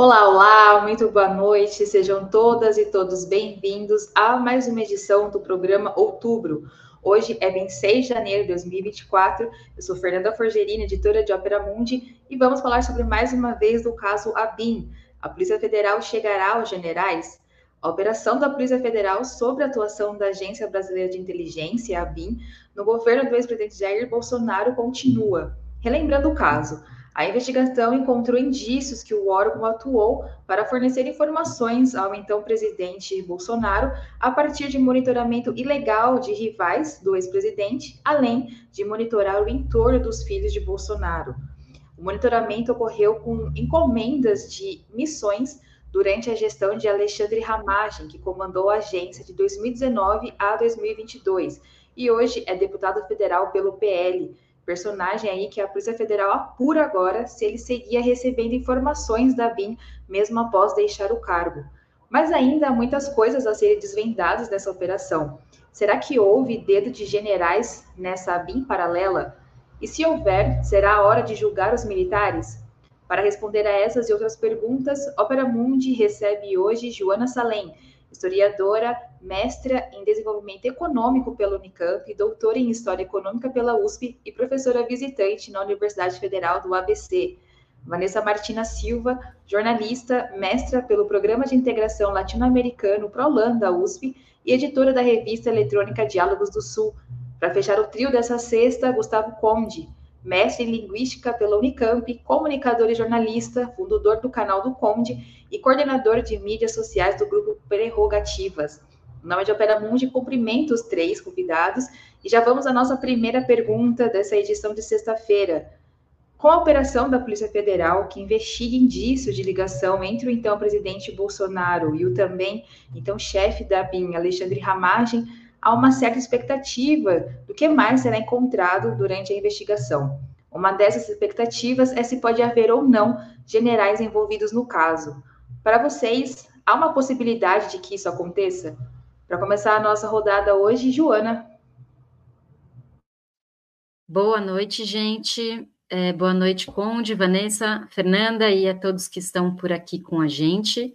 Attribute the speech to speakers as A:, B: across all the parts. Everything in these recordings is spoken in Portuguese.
A: Olá, olá, muito boa noite, sejam todas e todos bem-vindos a mais uma edição do programa Outubro. Hoje é 26 de janeiro de 2024, eu sou Fernanda Forgerini, editora de Ópera Mundi, e vamos falar sobre mais uma vez do caso ABIN. A Polícia Federal chegará aos generais? A operação da Polícia Federal sobre a atuação da Agência Brasileira de Inteligência, ABIN, no governo do ex-presidente Jair Bolsonaro continua. Relembrando o caso, a investigação encontrou indícios que o órgão atuou para fornecer informações ao então presidente Bolsonaro a partir de monitoramento ilegal de rivais do ex-presidente, além de monitorar o entorno dos filhos de Bolsonaro. O monitoramento ocorreu com encomendas de missões durante a gestão de Alexandre Ramagem, que comandou a agência de 2019 a 2022 e hoje é deputado federal pelo PL personagem aí que a Polícia Federal apura agora se ele seguia recebendo informações da BIM mesmo após deixar o cargo. Mas ainda há muitas coisas a serem desvendadas nessa operação. Será que houve dedo de generais nessa BIM paralela? E se houver, será a hora de julgar os militares? Para responder a essas e outras perguntas, Opera Mundi recebe hoje Joana Salem, historiadora, mestra em desenvolvimento econômico pela Unicamp, doutora em História Econômica pela USP e professora visitante na Universidade Federal do ABC. Vanessa Martina Silva, jornalista, mestra pelo Programa de Integração Latino-Americano ProLAN da USP e editora da revista eletrônica Diálogos do Sul. Para fechar o trio dessa sexta, Gustavo Conde, mestre em Linguística pela Unicamp, comunicador e jornalista, fundador do canal do Conde e coordenador de mídias sociais do grupo Prerrogativas. O nome de Opera Mundi cumprimenta os três convidados e já vamos à nossa primeira pergunta dessa edição de sexta-feira. Com a operação da Polícia Federal, que investiga indícios de ligação entre o então presidente Bolsonaro e o também então chefe da BIM, Alexandre Ramagem, há uma certa expectativa do que mais será encontrado durante a investigação. Uma dessas expectativas é se pode haver ou não generais envolvidos no caso. Para vocês, há uma possibilidade de que isso aconteça? Para começar a nossa rodada hoje, Joana.
B: Boa noite, gente. É, boa noite, Conde, Vanessa, Fernanda e a todos que estão por aqui com a gente.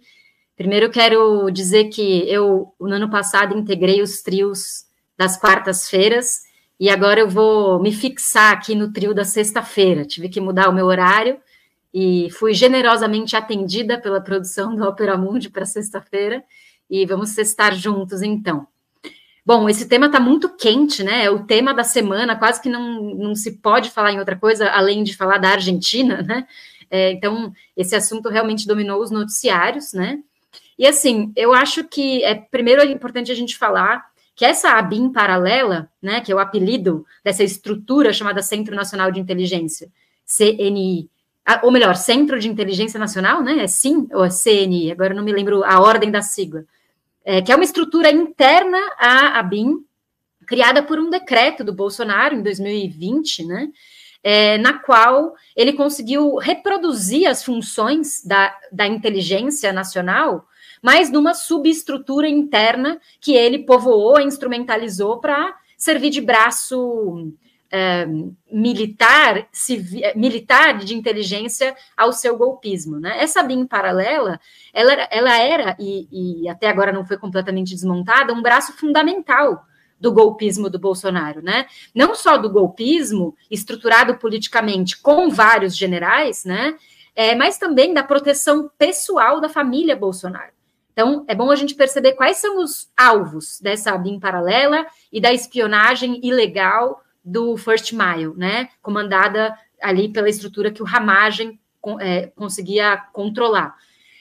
B: Primeiro, quero dizer que eu, no ano passado, integrei os trios das quartas-feiras e agora eu vou me fixar aqui no trio da sexta-feira. Tive que mudar o meu horário e fui generosamente atendida pela produção do Opera Mundi para sexta-feira e vamos estar juntos então. Bom, esse tema está muito quente, né? É o tema da semana, quase que não, não se pode falar em outra coisa além de falar da Argentina, né? É, então, esse assunto realmente dominou os noticiários, né? E assim, eu acho que é primeiro é importante a gente falar que essa ABIN paralela, né, que é o apelido dessa estrutura chamada Centro Nacional de Inteligência, CNI, ou melhor, Centro de Inteligência Nacional, né, é SIM ou é CNI, agora não me lembro a ordem da sigla, é, que é uma estrutura interna à ABIN, criada por um decreto do Bolsonaro em 2020, né, é, na qual ele conseguiu reproduzir as funções da, da inteligência nacional mas numa subestrutura interna que ele povoou, instrumentalizou para servir de braço militar, civi, é, militar de inteligência ao seu golpismo. Né? Essa BIM paralela, ela, ela era, e, e até agora não foi completamente desmontada, um braço fundamental do golpismo do Bolsonaro, né? Não só do golpismo estruturado politicamente com vários generais, né? É, mas também da proteção pessoal da família Bolsonaro. Então, é bom a gente perceber quais são os alvos dessa BIM paralela e da espionagem ilegal do First Mile, né? Comandada ali pela estrutura que o Ramagem é, conseguia controlar.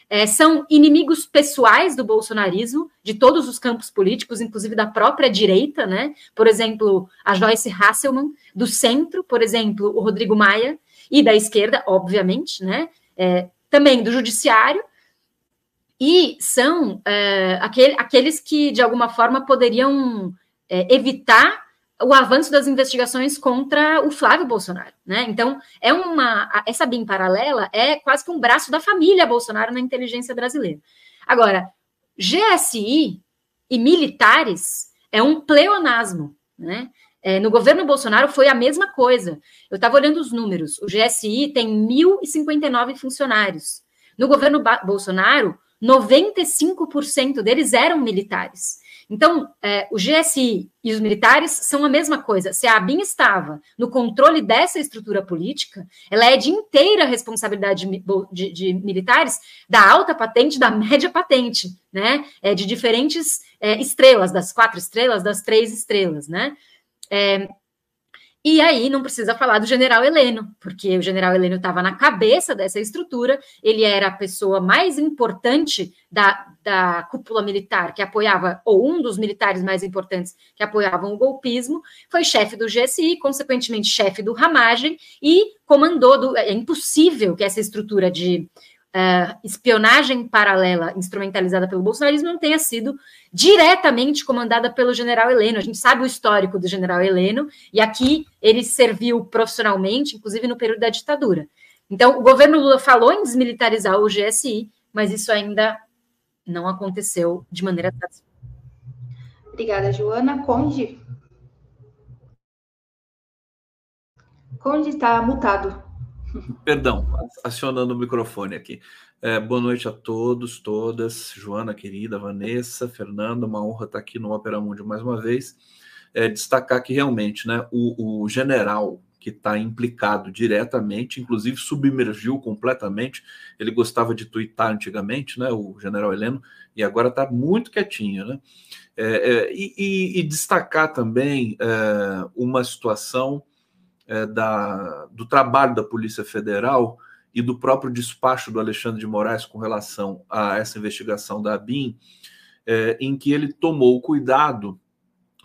B: É, são inimigos pessoais do bolsonarismo, de todos os campos políticos, inclusive da própria direita, né? Por exemplo, a Joyce Hasselman, do centro, por exemplo, o Rodrigo Maia, e da esquerda, obviamente, né? É, também do judiciário e são é, aquele, aqueles que, de alguma forma, poderiam é, evitar o avanço das investigações contra o Flávio Bolsonaro, né? Então, é uma essa BIM paralela é quase que um braço da família Bolsonaro na inteligência brasileira. Agora, GSI e militares é um pleonasmo, né? É, no governo Bolsonaro foi a mesma coisa. Eu estava olhando os números. O GSI tem 1.059 funcionários. No governo Bolsonaro, 95% deles eram militares. Então, é, o GSI e os militares são a mesma coisa. Se a ABIN estava no controle dessa estrutura política, ela é de inteira responsabilidade de, de, de militares da alta patente, da média patente, né? É, de diferentes é, estrelas, das quatro estrelas, das três estrelas, né? É, e aí não precisa falar do general Heleno, porque o general Heleno estava na cabeça dessa estrutura, ele era a pessoa mais importante da, da cúpula militar que apoiava, ou um dos militares mais importantes que apoiavam o golpismo, foi chefe do GSI, consequentemente chefe do Ramagem, e comandou. Do, é impossível que essa estrutura de uh, espionagem paralela instrumentalizada pelo bolsonarismo não tenha sido diretamente comandada pelo general Heleno. A gente sabe o histórico do general Heleno, e aqui ele serviu profissionalmente, inclusive no período da ditadura. Então, o governo Lula falou em desmilitarizar o GSI, mas isso ainda não aconteceu de maneira satisfatória.
A: Obrigada, Joana. Conde? Conde está mutado.
C: Perdão, acionando o microfone aqui. É, boa noite a todos, todas. Joana, querida, Vanessa, Fernando, uma honra estar aqui no Opera Mundi mais uma vez. É, destacar que realmente né, o, o general que está implicado diretamente, inclusive submergiu completamente. Ele gostava de tuitar antigamente, né, o general Heleno, e agora está muito quietinho. Né? É, é, e, e, destacar também é, uma situação é, da, do trabalho da Polícia Federal e do próprio despacho do Alexandre de Moraes com relação a essa investigação da ABIN, é, em que ele tomou cuidado.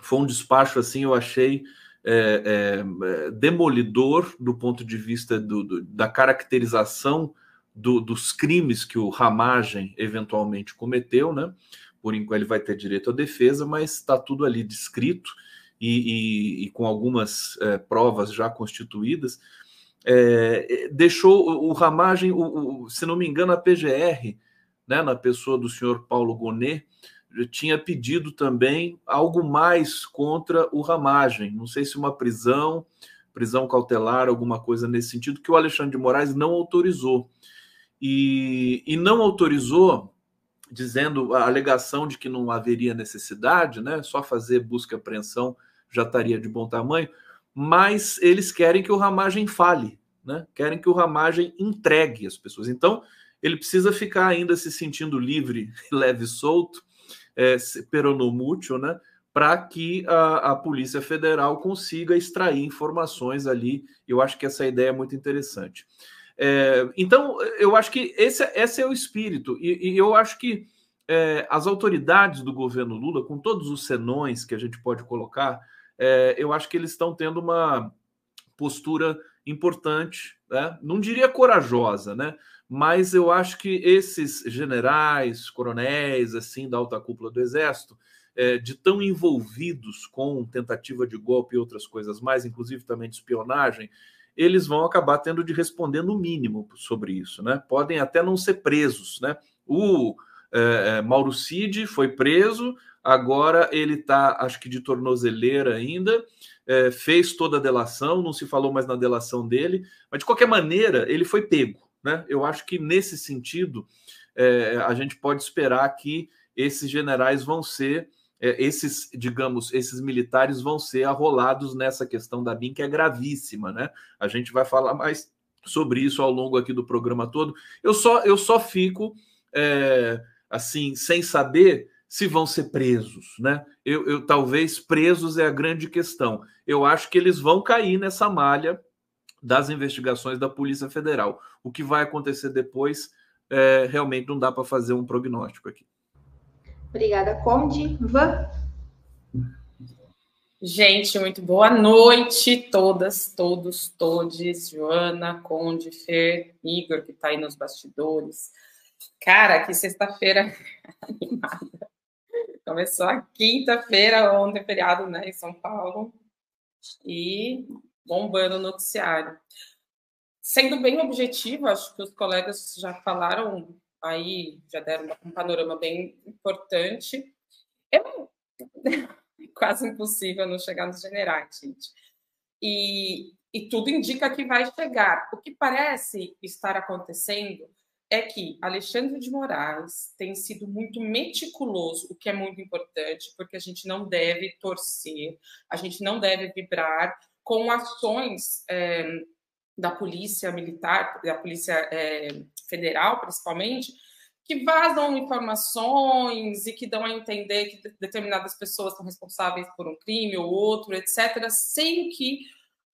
C: Foi um despacho, assim, eu achei é, é, demolidor do ponto de vista do, do, da caracterização do, dos crimes que o Ramagem eventualmente cometeu, né? Por enquanto ele vai ter direito à defesa, mas está tudo ali descrito e, e, e com algumas é, provas já constituídas, é, deixou o Ramagem, o, o, se não me engano, a PGR, né, na pessoa do senhor Paulo Gonet, tinha pedido também algo mais contra o Ramagem. Não sei se uma prisão, prisão cautelar, alguma coisa nesse sentido, que o Alexandre de Moraes não autorizou. E, e não autorizou, dizendo a alegação de que não haveria necessidade, né, só fazer busca e apreensão já estaria de bom tamanho, mas eles querem que o Ramagem fale, né? querem que o Ramagem entregue as pessoas. Então, ele precisa ficar ainda se sentindo livre, leve e solto, é, peronomútil, né? para que a, a, Polícia Federal consiga extrair informações ali. Eu acho que essa ideia é muito interessante. É, então, eu acho que esse, esse é o espírito, e, e eu acho que é, as autoridades do governo Lula, com todos os senões que a gente pode colocar, é, eu acho que eles estão tendo uma postura importante, né? não diria corajosa, né? mas eu acho que esses generais, coronéis, assim, da alta cúpula do Exército, é, de tão envolvidos com tentativa de golpe e outras coisas mais, inclusive também de espionagem, eles vão acabar tendo de responder no mínimo sobre isso, né? Podem até não ser presos, né? O é, é Mauro Cid foi preso, agora ele está, acho que de tornozeleira ainda, é, fez toda a delação, não se falou mais na delação dele, mas de qualquer maneira ele foi pego. Né? Eu acho que nesse sentido é, a gente pode esperar que esses generais vão ser, é, esses, digamos, esses militares vão ser arrolados nessa questão da BIM, que é gravíssima. Né? A gente vai falar mais sobre isso ao longo aqui do programa todo. Eu só, eu só fico é, assim, sem saber se vão ser presos, né? Eu, eu, talvez presos é a grande questão. Eu acho que eles vão cair nessa malha das investigações da Polícia Federal. O que vai acontecer depois é, realmente não dá para fazer um prognóstico aqui.
A: Obrigada, Conde. Van.
D: Gente, muito boa noite, todas, todos, todes, Joana, Conde, Fer, Igor, que está aí nos bastidores. Cara, que sexta-feira animada. Começou a quinta-feira, ontem, feriado, né, em São Paulo, e bombando o noticiário. Sendo bem objetivo, acho que os colegas já falaram aí, já deram um panorama bem importante. É quase impossível não chegar nos generais, gente. E, e tudo indica que vai chegar. O que parece estar acontecendo é que Alexandre de Moraes tem sido muito meticuloso, o que é muito importante, porque a gente não deve torcer, a gente não deve vibrar com ações é, da polícia militar, da polícia é, federal, principalmente, que vazam informações e que dão a entender que determinadas pessoas são responsáveis por um crime ou outro, etc., sem que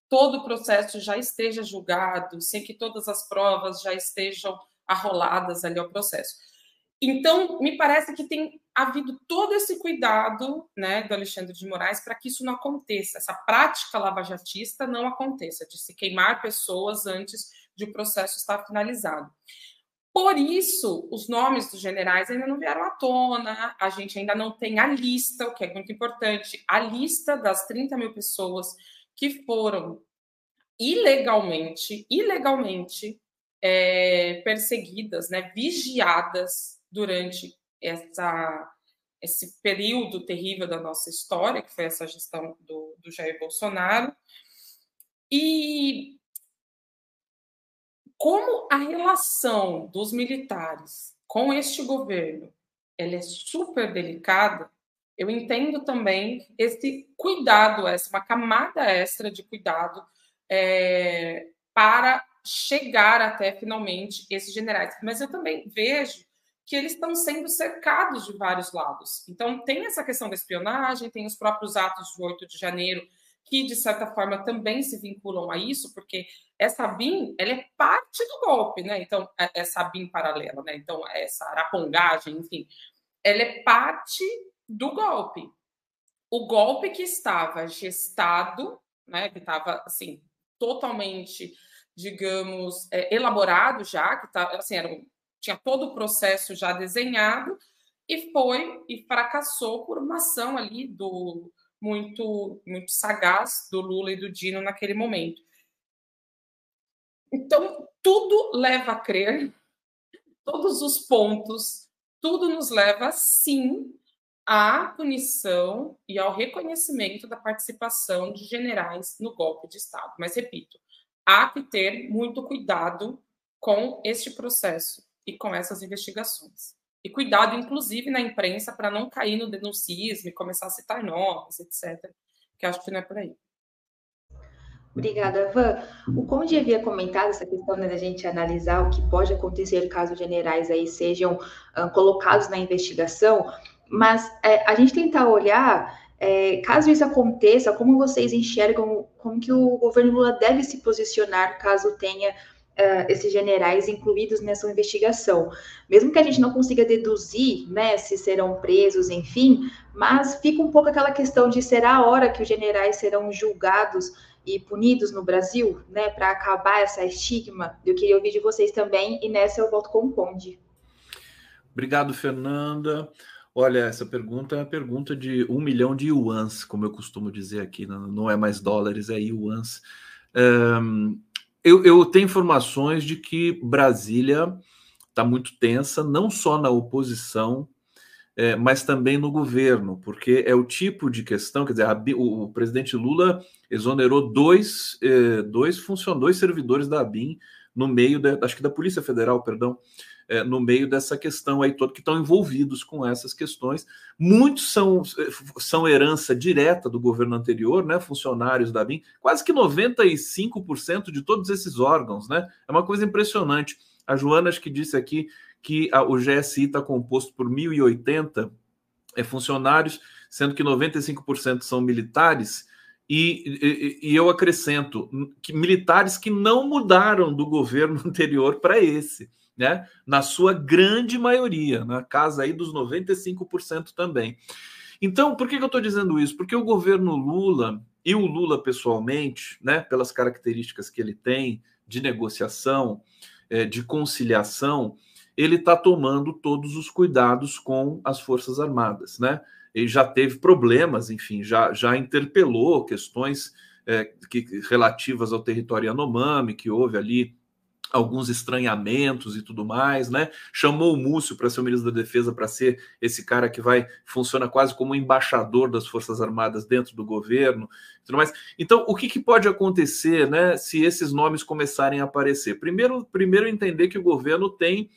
D: todo o processo já esteja julgado, sem que todas as provas já estejam arroladas ali ao processo. Então, me parece que tem havido todo esse cuidado né, do Alexandre de Moraes para que isso não aconteça, essa prática lavajatista não aconteça, de se queimar pessoas antes de o processo estar finalizado. Por isso, os nomes dos generais ainda não vieram à tona, a gente ainda não tem a lista, o que é muito importante, a lista das 30 mil pessoas que foram ilegalmente, ilegalmente é, perseguidas, né, vigiadas durante essa, esse período terrível da nossa história, que foi essa gestão do, do Jair Bolsonaro. E como a relação dos militares com este governo ela é super delicada, eu entendo também esse cuidado, essa uma camada extra de cuidado é, para chegar até finalmente esses generais. Mas eu também vejo que eles estão sendo cercados de vários lados. Então, tem essa questão da espionagem, tem os próprios atos de 8 de janeiro, que, de certa forma, também se vinculam a isso, porque essa BIM ela é parte do golpe, né? Então, é, essa BIM paralela, né? Então, essa arapongagem, enfim, ela é parte do golpe. O golpe que estava gestado, né? Que estava, assim, totalmente digamos, é, elaborado já, que tá, assim, era tinha todo o processo já desenhado, e foi e fracassou por uma ação ali do muito muito sagaz do Lula e do Dino naquele momento. Então, tudo leva a crer, todos os pontos, tudo nos leva sim à punição e ao reconhecimento da participação de generais no golpe de Estado. Mas repito, há que ter muito cuidado com este processo e com essas investigações. E cuidado, inclusive, na imprensa para não cair no denuncismo e começar a citar nomes, etc. Que acho que não é por aí.
A: Obrigada, Van. O Conde havia comentado essa questão né, da gente analisar o que pode acontecer caso generais aí sejam uh, colocados na investigação, mas é, a gente tentar olhar é, caso isso aconteça, como vocês enxergam, como que o governo Lula deve se posicionar caso tenha uh, esses generais incluídos nessa investigação? Mesmo que a gente não consiga deduzir, né, se serão presos, enfim, mas fica um pouco aquela questão de será a hora que os generais serão julgados e punidos no Brasil, né, para acabar essa estigma? Eu queria ouvir de vocês também, e nessa eu volto com o Conde.
C: Obrigado, Fernanda. Olha, essa pergunta é a pergunta de um milhão de yuans, como eu costumo dizer aqui, não é mais dólares, é yuans. Um, eu, eu tenho informações de que Brasília está muito tensa, não só na oposição, é, mas também no governo, porque é o tipo de questão, quer dizer, a, o, o, presidente Lula exonerou dois, é, dois funcionários, dois servidores da ABIN no meio da, acho que da Polícia Federal, perdão, é, no meio dessa questão aí todo que estão envolvidos com essas questões. Muitos são, são herança direta do governo anterior, né? Funcionários da BIM, quase que 95% de todos esses órgãos, né? É uma coisa impressionante. A Joana acho que disse aqui que a, o GSI está composto por 1.080 é, funcionários, sendo que 95% são militares. E, e, e, eu acrescento que militares que não mudaram do governo anterior para esse né? Na sua grande maioria, na casa aí dos 95% também. Então, por que, que eu estou dizendo isso? Porque o governo Lula e o Lula pessoalmente, né, pelas características que ele tem de negociação, é, de conciliação, ele está tomando todos os cuidados com as Forças Armadas, né? Ele já teve problemas, enfim, já, já interpelou questões é, que, relativas ao território Yanomami, que houve ali alguns estranhamentos e tudo mais, né? Chamou o Múcio para ser o ministro da Defesa para ser esse cara que vai funciona quase como embaixador das Forças Armadas dentro do governo, tudo mais. Então, o que, que pode acontecer, né, se esses nomes começarem a aparecer? Primeiro, primeiro entender que o governo tem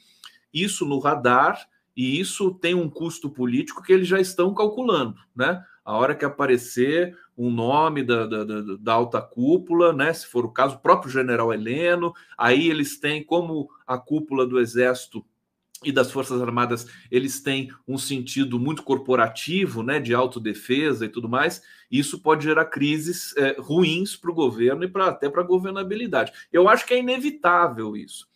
C: isso no radar e isso tem um custo político que eles já estão calculando, né? A hora que aparecer um nome da, da, da, alta cúpula, né? Se for o caso, o próprio general Heleno. Aí eles têm, como a cúpula do Exército e das Forças Armadas, eles têm um sentido muito corporativo, né? De autodefesa e tudo mais. Isso pode gerar crises é, ruins para o governo e pra, até para a governabilidade. Eu acho que é inevitável isso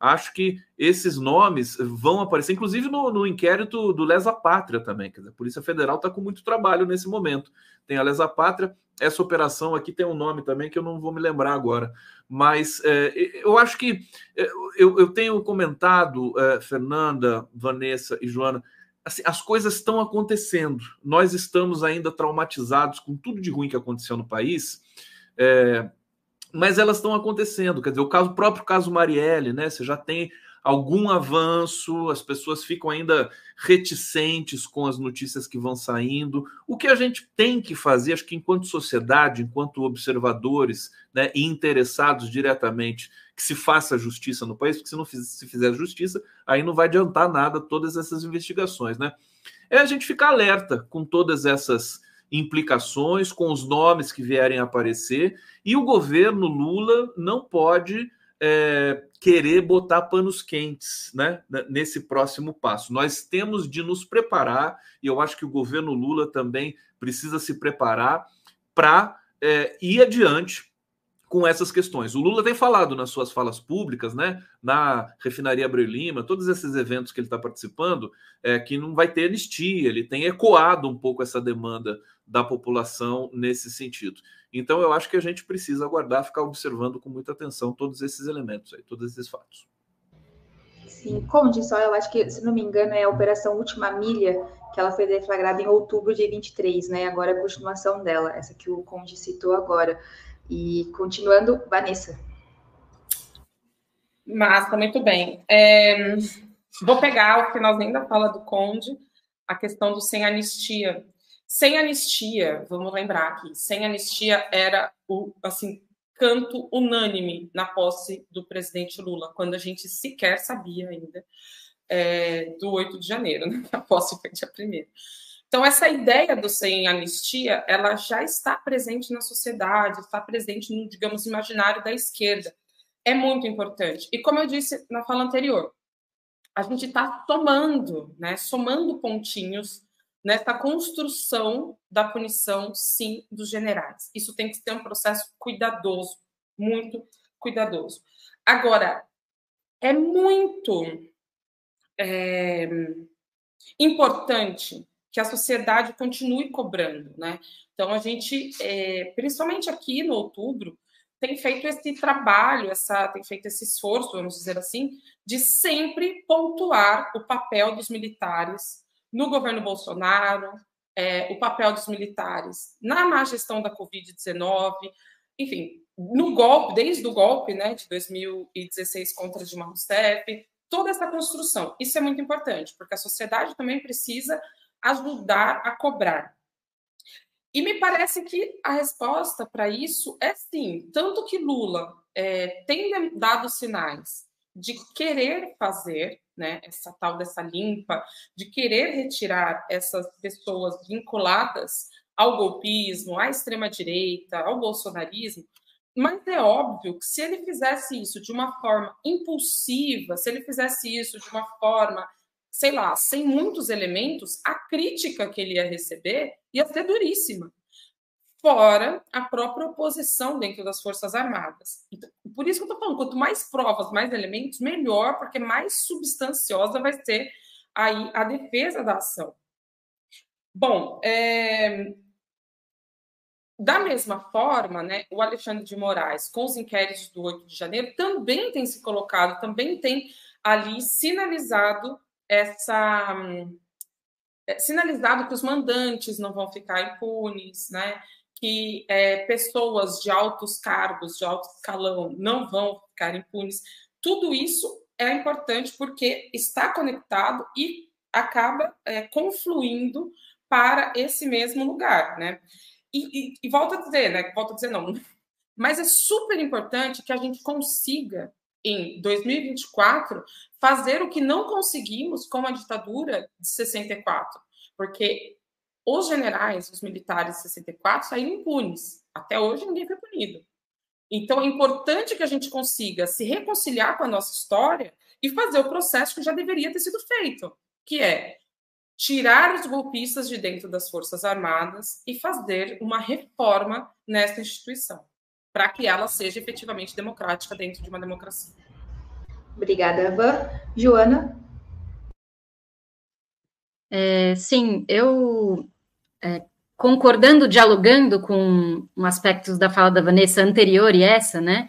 C: acho que esses nomes vão aparecer, inclusive no, no inquérito do Lesa Pátria também. Quer dizer, a Polícia Federal está com muito trabalho nesse momento. Tem a Lesa Pátria, essa operação aqui tem um nome também que eu não vou me lembrar agora. Mas é, eu acho que é, eu, eu tenho comentado, é, Fernanda, Vanessa e Joana, assim, as coisas estão acontecendo. Nós estamos ainda traumatizados com tudo de ruim que aconteceu no país. É, mas elas estão acontecendo. Quer dizer, o caso, o próprio caso Marielle, né? Você já tem algum avanço, as pessoas ficam ainda reticentes com as notícias que vão saindo. O que a gente tem que fazer, acho que enquanto sociedade, enquanto observadores né, e interessados diretamente, que se faça justiça no país, porque se não se fizer justiça, aí não vai adiantar nada todas essas investigações, né? É a gente ficar alerta com todas essas implicações, com os nomes que vierem aparecer, e o governo Lula não pode é, querer botar panos quentes né, nesse próximo passo. Nós temos de nos preparar, e eu acho que o governo Lula também precisa se preparar para é, ir adiante com essas questões. O Lula tem falado nas suas falas públicas, né, na refinaria Abreu Lima, todos esses eventos que ele está participando, é, que não vai ter anistia, ele tem ecoado um pouco essa demanda da população nesse sentido. Então, eu acho que a gente precisa aguardar, ficar observando com muita atenção todos esses elementos aí, todos esses fatos.
A: Sim, Conde, só eu acho que, se não me engano, é a Operação Última Milha, que ela foi deflagrada em outubro de 23, né? Agora é a continuação dela, essa que o Conde citou agora. E continuando, Vanessa.
D: Massa, muito bem. É, vou pegar o que nós ainda fala do Conde, a questão do sem anistia. Sem anistia, vamos lembrar aqui, sem anistia era o assim canto unânime na posse do presidente Lula, quando a gente sequer sabia ainda é, do 8 de janeiro, né? A posse foi dia primeiro. Então, essa ideia do sem anistia, ela já está presente na sociedade, está presente no, digamos, imaginário da esquerda. É muito importante. E como eu disse na fala anterior, a gente está somando, né, somando pontinhos nessa construção da punição, sim, dos generais. Isso tem que ser um processo cuidadoso, muito cuidadoso. Agora, é muito é, importante que a sociedade continue cobrando, né? Então a gente, é, principalmente aqui no outubro, tem feito esse trabalho, essa, tem feito esse esforço, vamos dizer assim, de sempre pontuar o papel dos militares no governo Bolsonaro, é, o papel dos militares na má gestão da Covid-19, enfim, no golpe, desde o golpe né, de 2016 contra Dilma Rousseff, toda essa construção. Isso é muito importante, porque a sociedade também precisa ajudar a cobrar. E me parece que a resposta para isso é sim, tanto que Lula é, tem dado sinais de querer fazer né, essa tal dessa limpa, de querer retirar essas pessoas vinculadas ao golpismo, à extrema-direita, ao bolsonarismo, mas é óbvio que se ele fizesse isso de uma forma impulsiva, se ele fizesse isso de uma forma sei lá, sem muitos elementos, a crítica que ele ia receber ia ser duríssima. Fora a própria oposição dentro das Forças Armadas. Então, por isso que eu estou falando, quanto mais provas, mais elementos, melhor, porque mais substanciosa vai ser aí a defesa da ação. Bom, é... da mesma forma, né, o Alexandre de Moraes, com os inquéritos do 8 de janeiro, também tem se colocado, também tem ali sinalizado essa é, sinalizado que os mandantes não vão ficar impunes, né? que é, pessoas de altos cargos, de alto escalão, não vão ficar impunes. tudo isso é importante porque está conectado e acaba é, confluindo para esse mesmo lugar, né? E, e, e volto a dizer, né? Volto a dizer não, mas é super importante que a gente consiga em 2024 fazer o que não conseguimos com a ditadura de 64, porque os generais, os militares de 64 saíram impunes. Até hoje ninguém foi punido. Então é importante que a gente consiga se reconciliar com a nossa história e fazer o processo que já deveria ter sido feito, que é tirar os golpistas de dentro das Forças Armadas e fazer uma reforma nessa instituição, para que ela seja efetivamente democrática dentro de uma democracia.
A: Obrigada, Van. Joana?
B: É, sim, eu é, concordando, dialogando com um aspectos da fala da Vanessa anterior e essa, né?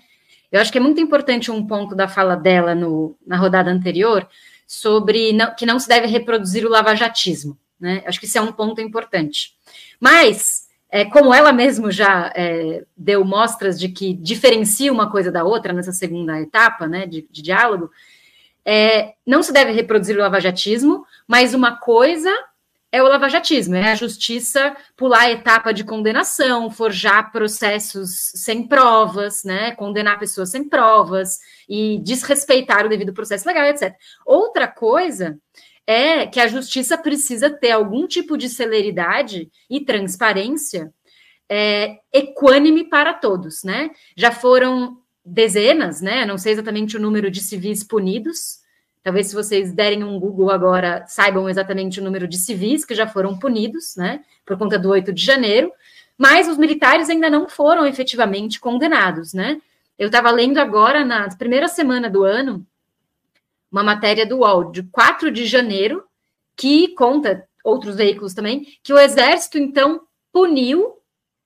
B: Eu acho que é muito importante um ponto da fala dela no, na rodada anterior, sobre não, que não se deve reproduzir o lavajatismo. Né? Acho que isso é um ponto importante. Mas, é, como ela mesmo já é, deu mostras de que diferencia uma coisa da outra nessa segunda etapa né, de, de diálogo, é, não se deve reproduzir o lavajatismo, mas uma coisa é o lavajatismo, é a justiça pular a etapa de condenação, forjar processos sem provas, né, condenar pessoas sem provas e desrespeitar o devido processo legal, etc. Outra coisa é que a justiça precisa ter algum tipo de celeridade e transparência é, equânime para todos, né? Já foram dezenas, né? Não sei exatamente o número de civis punidos, Talvez se vocês derem um Google agora, saibam exatamente o número de civis que já foram punidos, né, por conta do 8 de janeiro, mas os militares ainda não foram efetivamente condenados, né? Eu estava lendo agora, na primeira semana do ano, uma matéria do UOL, de 4 de janeiro, que conta, outros veículos também, que o Exército, então, puniu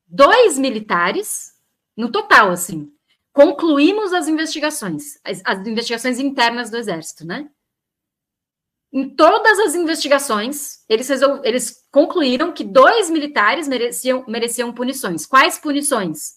B: dois militares, no total, assim, concluímos as investigações, as, as, investigações internas do Exército, né? Em todas as investigações, eles, resol... eles concluíram que dois militares mereciam, mereciam punições. Quais punições?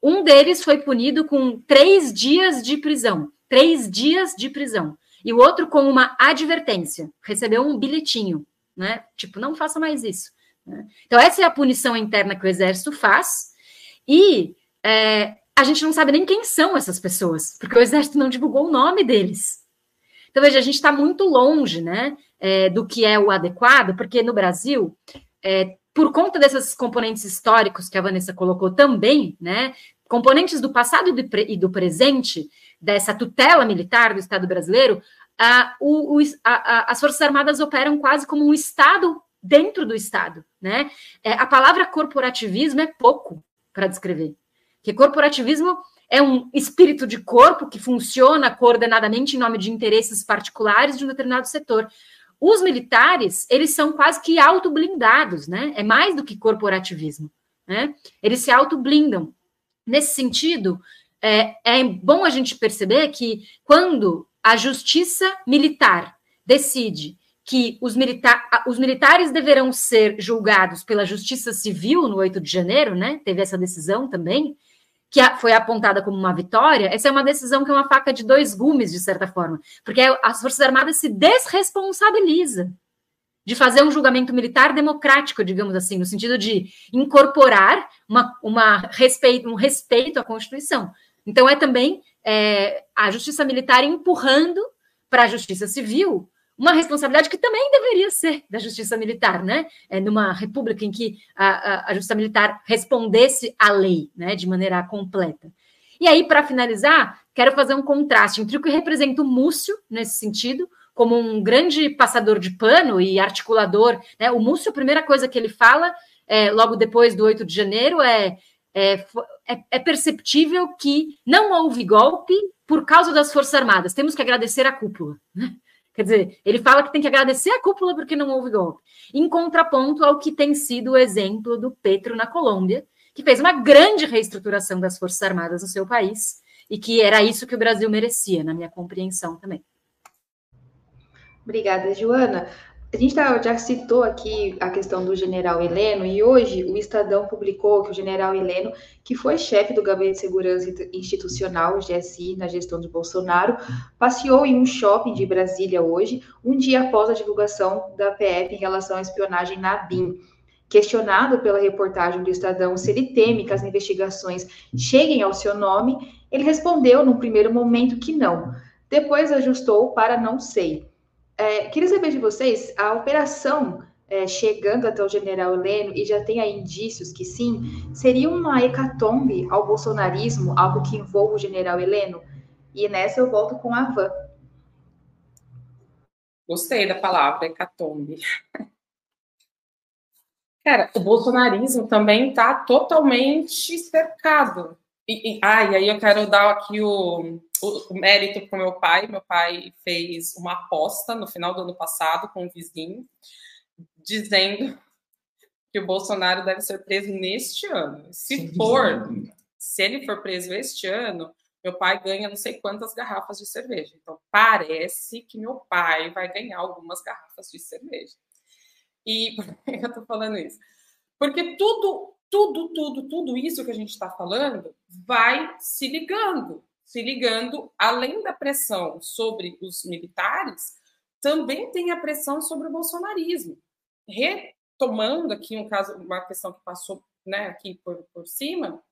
B: Um deles foi punido com três dias de prisão. Três dias de prisão. E o outro com uma advertência. Recebeu um bilhetinho, né? Tipo, não faça mais isso. Né? Então, essa é a punição interna que o Exército faz. E é, a gente não sabe nem quem são essas pessoas, porque o Exército não divulgou o nome deles. Então, veja, a gente está muito longe né, é, do que é o adequado, porque no Brasil, é, por conta desses componentes históricos que a Vanessa colocou também, né, componentes do passado e do, e do presente, dessa tutela militar do Estado brasileiro, a, o, a, a, as Forças Armadas operam quase como um Estado dentro do Estado. Né? É, a palavra corporativismo é pouco para descrever. Que corporativismo é um espírito de corpo que funciona coordenadamente em nome de interesses particulares de um determinado setor. Os militares, eles são quase que autoblindados, né? É mais do que corporativismo, né? Eles se autoblindam. Nesse sentido, é, é bom a gente perceber que quando a justiça militar decide que os, milita os militares deverão ser julgados pela justiça civil no 8 de janeiro, né? Teve essa decisão também que foi apontada como uma vitória, essa é uma decisão que é uma faca de dois gumes, de certa forma, porque as Forças Armadas se desresponsabiliza de fazer um julgamento militar democrático, digamos assim, no sentido de incorporar uma, uma respeito, um respeito à Constituição. Então, é também é, a justiça militar empurrando para a justiça civil uma responsabilidade que também deveria ser da justiça militar, né? É numa república em que a, a, a justiça militar respondesse à lei, né, de maneira completa. E aí, para finalizar, quero fazer um contraste entre o que representa o Múcio nesse sentido, como um grande passador de pano e articulador. Né? O Múcio, a primeira coisa que ele fala, é, logo depois do 8 de janeiro, é, é, é, é perceptível que não houve golpe por causa das Forças Armadas. Temos que agradecer a cúpula. Né? Quer dizer, ele fala que tem que agradecer a cúpula porque não houve golpe. Em contraponto ao que tem sido o exemplo do Petro na Colômbia, que fez uma grande reestruturação das Forças Armadas no seu país e que era isso que o Brasil merecia, na minha compreensão também.
A: Obrigada, Joana. A gente tá, já citou aqui a questão do general Heleno, e hoje o Estadão publicou que o general Heleno, que foi chefe do Gabinete de Segurança Institucional, GSI, na gestão de Bolsonaro, passeou em um shopping de Brasília hoje, um dia após a divulgação da PF em relação à espionagem na BIM. Questionado pela reportagem do Estadão se ele teme que as investigações cheguem ao seu nome, ele respondeu num primeiro momento que não. Depois ajustou para não sei. É, queria saber de vocês, a operação é, chegando até o general Heleno, e já tem aí indícios que sim, seria uma hecatombe ao bolsonarismo, algo que envolva o general Heleno? E nessa eu volto com a Van.
D: Gostei da palavra hecatombe. Cara, o bolsonarismo também está totalmente cercado. E, e, ah, e aí eu quero dar aqui o, o, o mérito para o meu pai. Meu pai fez uma aposta no final do ano passado com o vizinho, dizendo que o Bolsonaro deve ser preso neste ano. Se for, se ele for preso este ano, meu pai ganha não sei quantas garrafas de cerveja. Então, parece que meu pai vai ganhar algumas garrafas de cerveja. E por que eu estou falando isso? Porque tudo, tudo, tudo, tudo isso que a gente está falando vai se ligando se ligando, além da pressão sobre os militares, também tem a pressão sobre o bolsonarismo. Retomando aqui um caso, uma questão que passou né, aqui por, por cima,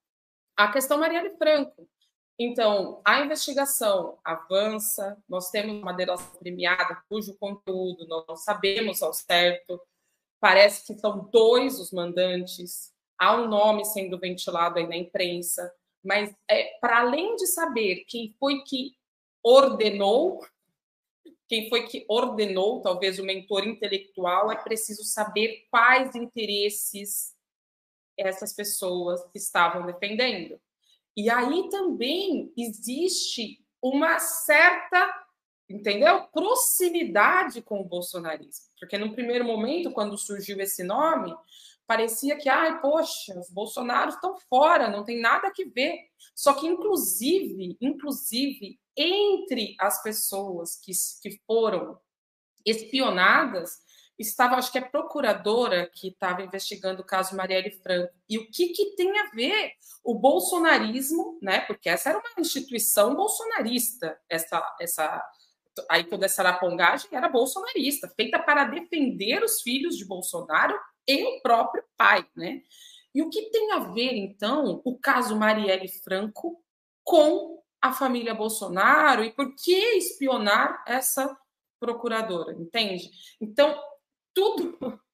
D: a questão Marielle Franco. Então, a investigação avança, nós temos uma delação premiada cujo conteúdo nós não sabemos ao certo, parece que são dois os mandantes, há um nome sendo ventilado aí na imprensa, mas é, para além de saber quem foi que ordenou, quem foi que ordenou, talvez o mentor intelectual, é preciso saber quais interesses essas pessoas estavam defendendo. E aí também existe uma certa, entendeu? Proximidade com o bolsonarismo. Porque no primeiro momento, quando surgiu esse nome, parecia que, ai, poxa, os Bolsonaros estão fora, não tem nada que ver. Só que, inclusive, inclusive, entre as pessoas que, que foram espionadas, estava, acho que é procuradora que estava investigando o caso Marielle Franco. E o que, que tem a ver o bolsonarismo, né? Porque essa era uma instituição bolsonarista, essa, essa aí toda essa arapongagem era bolsonarista, feita para defender os filhos de Bolsonaro e o próprio pai, né? E o que tem a ver, então, o caso Marielle Franco com a família Bolsonaro e por que espionar essa procuradora, entende? Então, tudo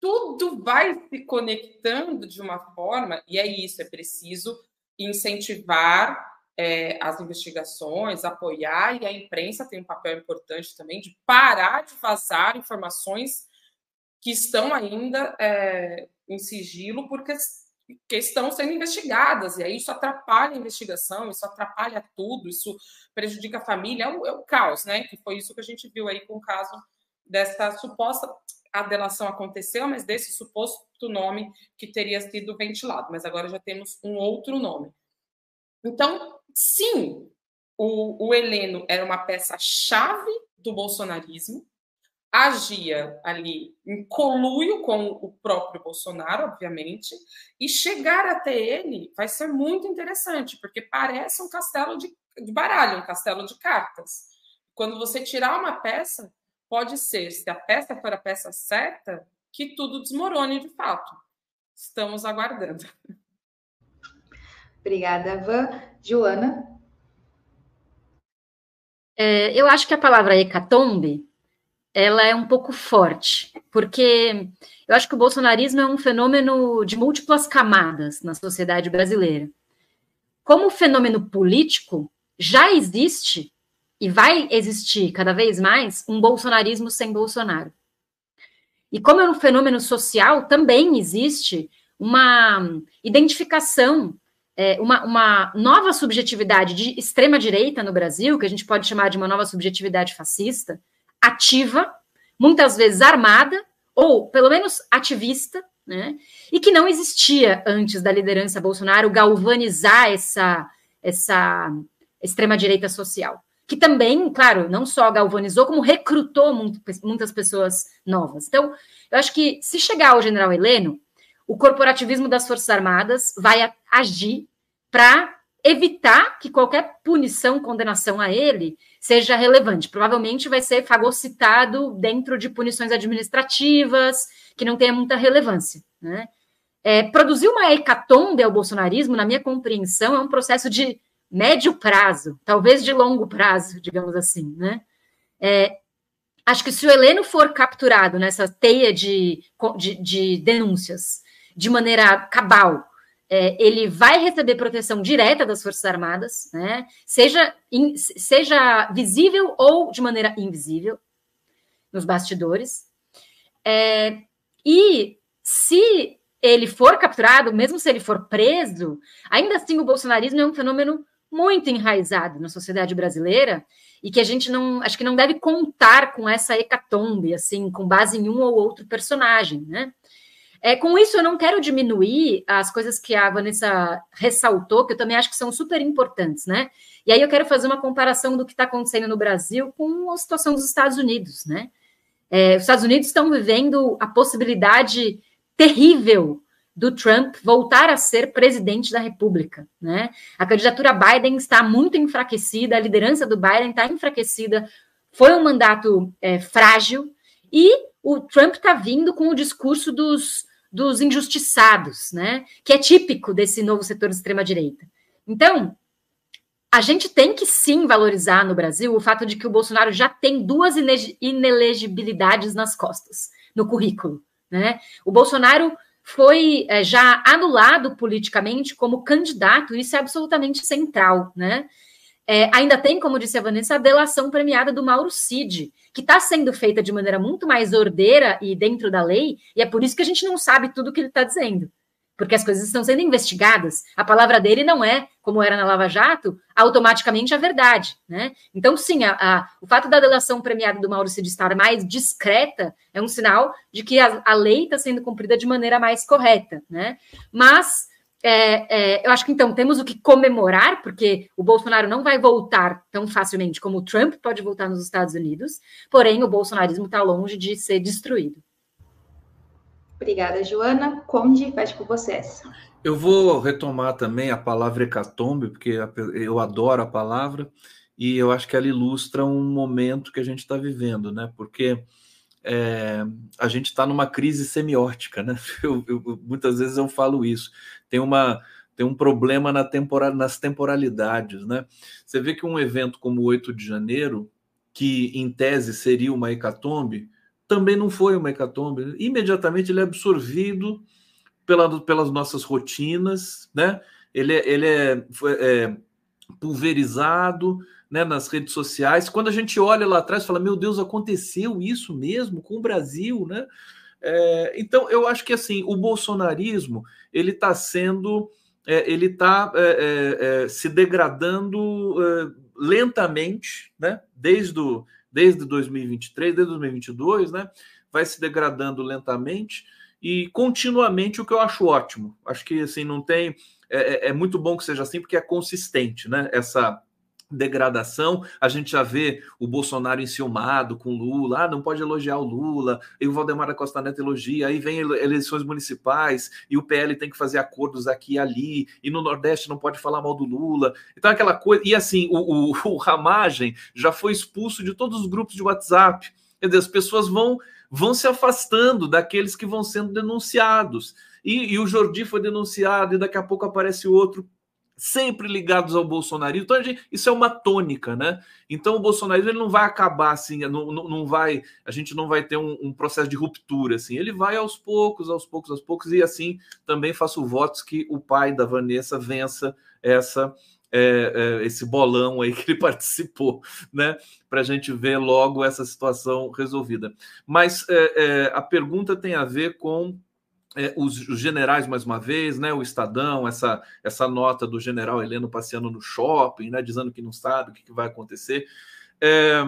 D: tudo vai se conectando de uma forma, e é isso, é preciso incentivar é, as investigações, apoiar, e a imprensa tem um papel importante também de parar de vazar informações que estão ainda é, em sigilo porque que estão sendo investigadas, e aí isso atrapalha a investigação, isso atrapalha tudo, isso prejudica a família, é o, é o caos, né? Que foi isso que a gente viu aí com o caso dessa suposta a delação aconteceu, mas desse suposto nome que teria sido ventilado, mas agora já temos um outro nome. Então, sim, o, o Heleno era uma peça-chave do bolsonarismo, agia ali em conluio com o próprio Bolsonaro, obviamente, e chegar até ele vai ser muito interessante, porque parece um castelo de, de baralho, um castelo de cartas. Quando você tirar uma peça, pode ser, se a peça for a peça certa, que tudo desmorone de fato. Estamos aguardando.
A: Obrigada, Van. Joana?
B: É, eu acho que a palavra hecatombe ela é um pouco forte, porque eu acho que o bolsonarismo é um fenômeno de múltiplas camadas na sociedade brasileira. Como fenômeno político, já existe e vai existir cada vez mais um bolsonarismo sem Bolsonaro. E como é um fenômeno social, também existe uma identificação, é, uma, uma nova subjetividade de extrema-direita no Brasil, que a gente pode chamar de uma nova subjetividade fascista, ativa, muitas vezes armada, ou pelo menos ativista, né? E que não existia antes da liderança Bolsonaro galvanizar essa, essa extrema-direita social. que também, claro, não só galvanizou, como recrutou muito, muitas pessoas novas. Então, eu acho que se chegar ao general Heleno, o corporativismo das Forças Armadas vai agir para evitar que qualquer punição, condenação a ele seja relevante. Provavelmente vai ser fagocitado dentro de punições administrativas, que não tenha muita relevância. Né? É, produzir uma hecatombe ao bolsonarismo, na minha compreensão, é um processo de médio prazo, talvez de longo prazo, digamos assim. Né? É, acho que se o Heleno for capturado nessa teia de, de, de denúncias de maneira cabal, é, ele vai receber proteção direta das Forças Armadas, né? seja, in, seja visível ou de maneira invisível, nos bastidores. É, e se ele for capturado, mesmo se ele for preso, ainda assim o bolsonarismo é um fenômeno muito enraizado na sociedade brasileira e que a gente não, acho que não deve contar com essa hecatombe, assim, com base em um ou outro personagem, né? É, com isso, eu não quero diminuir as coisas que a Vanessa ressaltou, que eu também acho que são super importantes, né? E aí eu quero fazer uma comparação do que está acontecendo no Brasil com a situação dos Estados Unidos, né? É, os Estados Unidos estão vivendo a possibilidade terrível do Trump voltar a ser presidente da República, né? A candidatura Biden está muito enfraquecida, a liderança do Biden está enfraquecida, foi um mandato é, frágil e o Trump está vindo com o discurso dos dos injustiçados, né? Que é típico desse novo setor de extrema-direita. Então, a gente tem que sim valorizar no Brasil o fato de que o Bolsonaro já tem duas inelegibilidades nas costas, no currículo. Né? O Bolsonaro foi é, já anulado politicamente como candidato, isso é absolutamente central. Né? É, ainda tem, como disse a Vanessa, a delação premiada do Mauro Cid, que está sendo feita de maneira muito mais ordeira e dentro da lei, e é por isso que a gente não sabe tudo o que ele está dizendo. Porque as coisas estão sendo investigadas. A palavra dele não é, como era na Lava Jato, automaticamente a verdade. Né? Então, sim, a, a, o fato da delação premiada do Mauro Cid estar mais discreta é um sinal de que a, a lei está sendo cumprida de maneira mais correta. Né? Mas é, é, eu acho que então temos o que comemorar, porque o Bolsonaro não vai voltar tão facilmente como o Trump pode voltar nos Estados Unidos, porém o bolsonarismo está longe de ser destruído.
A: Obrigada, Joana. Conde, fecha com vocês.
C: Eu vou retomar também a palavra hecatombe, porque eu adoro a palavra, e eu acho que ela ilustra um momento que a gente está vivendo, né? Porque é, a gente está numa crise semiótica, né? Eu, eu, muitas vezes eu falo isso. Tem uma tem um problema na nas temporalidades, né? Você vê que um evento como o 8 de janeiro, que em tese seria uma hecatombe, também não foi uma hecatombe. Imediatamente ele é absorvido pela, pelas nossas rotinas, né? Ele, é, ele é, é pulverizado, né, nas redes sociais. Quando a gente olha lá atrás, fala: meu Deus, aconteceu isso mesmo com o Brasil, né? É, então, eu acho que assim o bolsonarismo ele está sendo, é, ele está é, é, é, se degradando é, lentamente, né? Desde, o, desde 2023, desde 2022, né? Vai se degradando lentamente e continuamente, o que eu acho ótimo. Acho que assim não tem é, muito bom que seja assim, porque é consistente, né? Essa degradação. A gente já vê o Bolsonaro enciumado com Lula, ah, não pode elogiar o Lula, e o Valdemar da Costa Neto elogia, aí vem eleições municipais e o PL tem que fazer acordos aqui e ali, e no Nordeste não pode falar mal do Lula. Então aquela coisa, e assim, o, o, o Ramagem já foi expulso de todos os grupos de WhatsApp. Quer dizer, as pessoas vão vão se afastando daqueles que vão sendo denunciados. E, e o Jordi foi denunciado, e daqui a pouco aparece outro sempre ligados ao bolsonarismo. Então, gente, isso é uma tônica, né? Então, o bolsonarismo ele não vai acabar assim, não, não, não vai, a gente não vai ter um, um, processo de ruptura, assim. Ele vai aos poucos, aos poucos, aos poucos, e assim também faço votos que o pai da Vanessa vença essa. É, é, esse bolão aí que ele participou, né? Para a gente ver logo essa situação resolvida. Mas é, é a pergunta tem a ver com é, os, os, generais, mais uma vez, né, o Estadão, essa, essa nota do general Heleno passeando no shopping, né, dizendo que não sabe o que, que vai acontecer. É,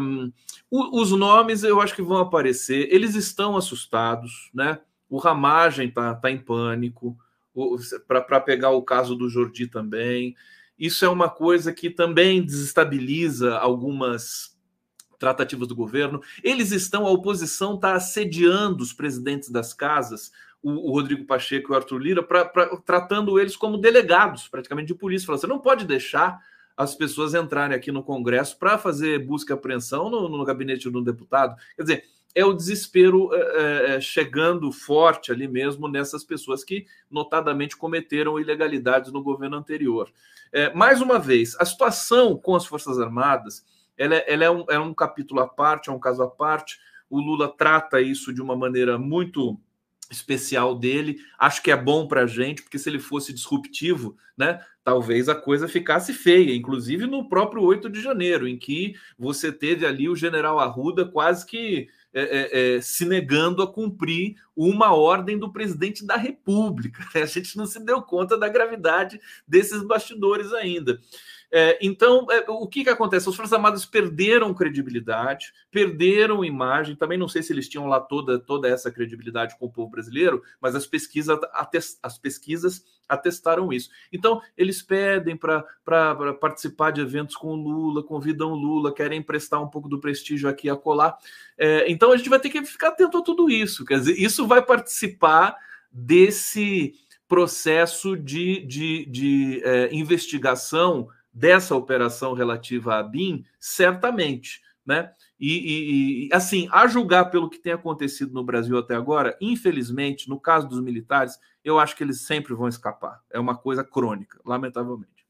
C: o, os nomes eu acho que vão aparecer, eles estão assustados, né? O Ramagem está tá em pânico, para pegar o caso do Jordi também. isso é uma coisa que também desestabiliza algumas tratativas do governo. Eles estão, a oposição está assediando os presidentes das casas, o, o Rodrigo Pacheco e o Arthur Lira, pra, pra, tratando eles como delegados, praticamente, de polícia. Falando, você não pode deixar as pessoas entrarem aqui no Congresso para fazer busca e apreensão no, no gabinete do deputado. Quer dizer, é o desespero é, é, chegando forte ali mesmo nessas pessoas que notadamente cometeram ilegalidades no governo anterior. É, mais uma vez, a situação com as Forças Armadas ela, é, ela é, um, é um capítulo à parte, é um caso à parte. O Lula trata isso de uma maneira muito especial dele. Acho que é bom para a gente, porque se ele fosse disruptivo, né, talvez a coisa ficasse feia, inclusive no próprio 8 de janeiro, em que você teve ali o general Arruda quase que é, é, é, se negando a cumprir uma ordem do presidente da República. Né? A gente não se deu conta da gravidade desses bastidores ainda. É, então, é, o que, que acontece? As Forças Armadas perderam credibilidade, perderam imagem. Também não sei se eles tinham lá toda, toda essa credibilidade com o povo brasileiro, mas as pesquisas, as pesquisas atestaram isso. Então, eles pedem para participar de eventos com Lula, convidam Lula, querem emprestar um pouco do prestígio aqui a colar. É, então, a gente vai ter que ficar atento a tudo isso. Quer dizer, isso vai participar desse processo de, de, de é, investigação dessa operação relativa à BIM, certamente, né? E, e, assim, a julgar pelo que tem acontecido no Brasil até agora, infelizmente, no caso dos militares, eu acho que eles sempre vão escapar. É uma coisa crônica, lamentavelmente.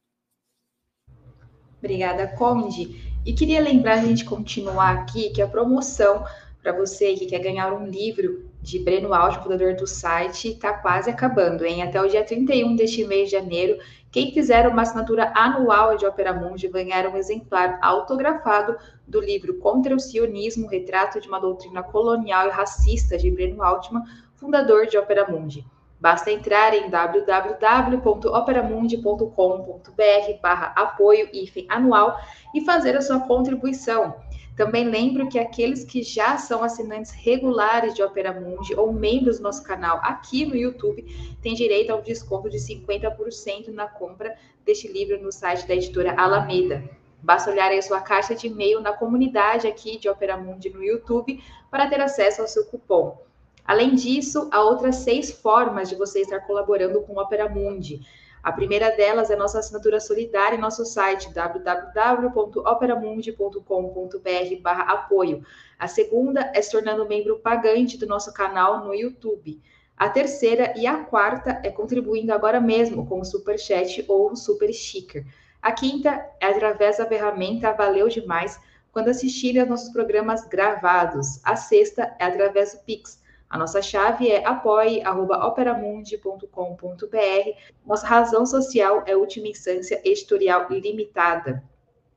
A: Obrigada, Conde. E queria lembrar a gente continuar aqui que a promoção para você que quer ganhar um livro de Breno Aldi, fundador do site, está quase acabando, hein? Até o dia 31 deste mês de janeiro, quem fizer uma assinatura anual de Opera Mundi ganhar um exemplar autografado do livro Contra o Sionismo, Retrato de uma Doutrina Colonial e Racista, de Breno Altman, fundador de Opera Mundi. Basta entrar em www.operamundi.com.br barra apoio anual e fazer a sua contribuição. Também lembro que aqueles que já são assinantes regulares de Opera Mundi ou membros do nosso canal aqui no YouTube têm direito a um desconto de 50% na compra deste livro no site da editora Alameda. Basta olhar aí a sua caixa de e-mail na comunidade aqui de Opera Mundi no YouTube para ter acesso ao seu cupom. Além disso, há outras seis formas de você estar colaborando com o Opera Mundi. A primeira delas é nossa assinatura solidária em nosso site www.operamundi.com.br apoio. A segunda é se tornando membro pagante do nosso canal no YouTube. A terceira e a quarta é contribuindo agora mesmo com o Super Chat ou o Super Sticker. A quinta é através da ferramenta Valeu Demais quando assistirem aos nossos programas gravados. A sexta é através do Pix a nossa chave é apoie.operamundi.com.br. Nossa razão social é última instância editorial limitada.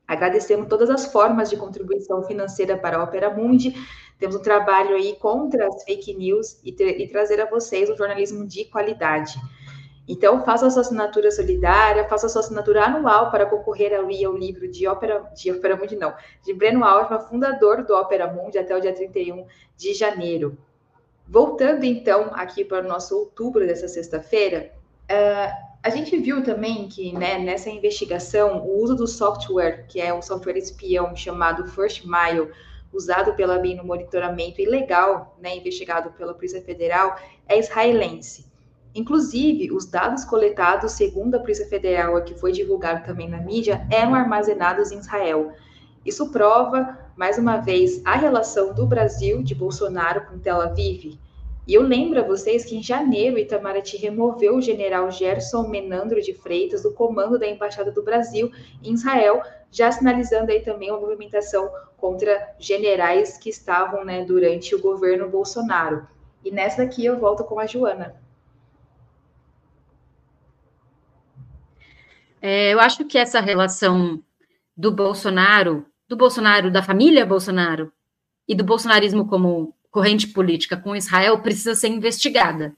A: Agradecemos todas as formas de contribuição financeira para a Opera Mundi. Temos um trabalho aí contra as fake news e, e trazer a vocês um jornalismo de qualidade. Então, faça a sua assinatura solidária, faça a sua assinatura anual para concorrer ao, ao livro de Opera, de Opera Mundi, não, de Breno Altman, fundador do Opera Mundi, até o dia 31 de janeiro. Voltando então aqui para o nosso outubro dessa sexta-feira, uh, a gente viu também que né, nessa investigação o uso do software, que é um software espião chamado First Mile, usado pela BIM no monitoramento ilegal, né, investigado pela Polícia Federal, é israelense. Inclusive, os dados coletados, segundo a Polícia Federal, que foi divulgado também na mídia, eram armazenados em Israel. Isso prova, mais uma vez, a relação do Brasil, de Bolsonaro, com Tel Aviv. E eu lembro a vocês que em janeiro Itamaraty removeu o general Gerson Menandro de Freitas do comando da Embaixada do Brasil em Israel, já sinalizando aí também uma movimentação contra generais que estavam né, durante o governo Bolsonaro. E nessa aqui eu volto com a Joana.
B: É, eu acho que essa relação do Bolsonaro do Bolsonaro, da família Bolsonaro e do bolsonarismo como corrente política com Israel precisa ser investigada.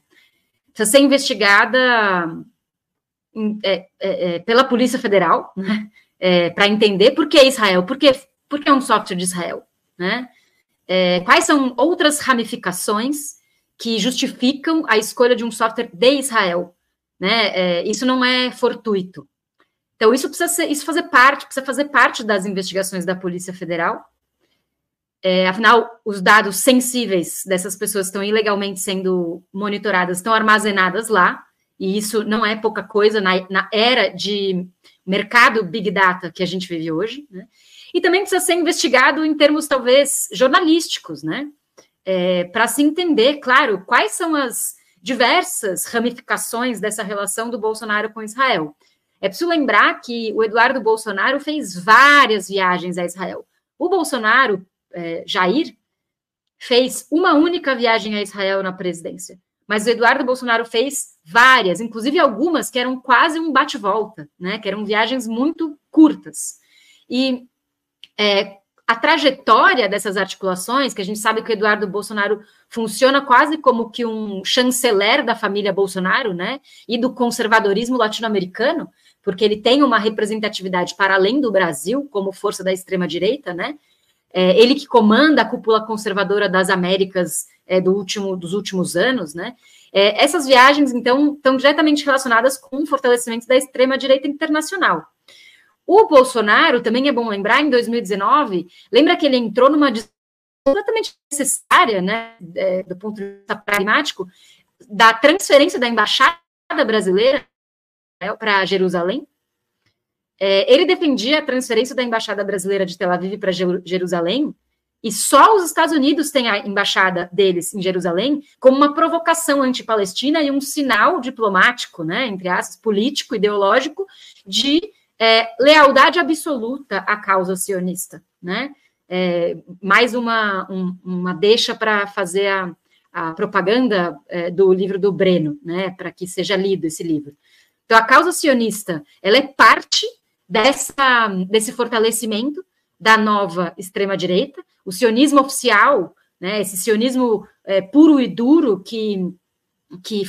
B: Precisa ser investigada é, é, é, pela Polícia Federal, né? É, para entender por que Israel, por que, por que é um software de Israel, né? É, quais são outras ramificações que justificam a escolha de um software de Israel, né? Isso não é fortuito. Então, isso precisa ser, isso fazer parte, precisa fazer parte das investigações da Polícia Federal. É, afinal, os dados sensíveis dessas pessoas estão ilegalmente sendo monitoradas, estão armazenadas lá, e isso não é pouca coisa na, na era de mercado Big Data que a gente vive hoje, né? E também precisa ser investigado em termos, talvez, jornalísticos, né? É, para se entender, claro, quais são as diversas ramificações dessa relação do Bolsonaro com Israel. É preciso lembrar que o Eduardo Bolsonaro fez várias viagens a Israel. O Bolsonaro, é, Jair, fez uma única viagem a Israel na presidência. Mas o Eduardo Bolsonaro fez várias, inclusive algumas que eram quase um bate-volta, né? Que eram viagens muito curtas. E é, a trajetória dessas articulações, que a gente sabe que o Eduardo Bolsonaro funciona quase como que um chanceler da família Bolsonaro, né? E do conservadorismo latino-americano, porque ele tem uma representatividade para além do Brasil, como força da extrema-direita, né? É, ele que comanda a cúpula conservadora das Américas é, do último, dos últimos anos, né? É, essas viagens, então, estão diretamente relacionadas com o fortalecimento da extrema-direita internacional. O Bolsonaro, também é bom lembrar, em 2019, lembra que ele entrou numa completamente necessária, né, é, do ponto de vista pragmático, da transferência da embaixada brasileira né, para Jerusalém. É, ele defendia a transferência da embaixada brasileira de Tel Aviv para Jerusalém, e só os Estados Unidos têm a embaixada deles em Jerusalém como uma provocação anti-palestina e um sinal diplomático, né, entre aspas, político, ideológico, de é, lealdade absoluta à causa sionista, né? É, mais uma, um, uma deixa para fazer a, a propaganda é, do livro do Breno, né? Para que seja lido esse livro. Então, a causa sionista, ela é parte dessa, desse fortalecimento da nova extrema-direita, o sionismo oficial, né, esse sionismo é, puro e duro que, que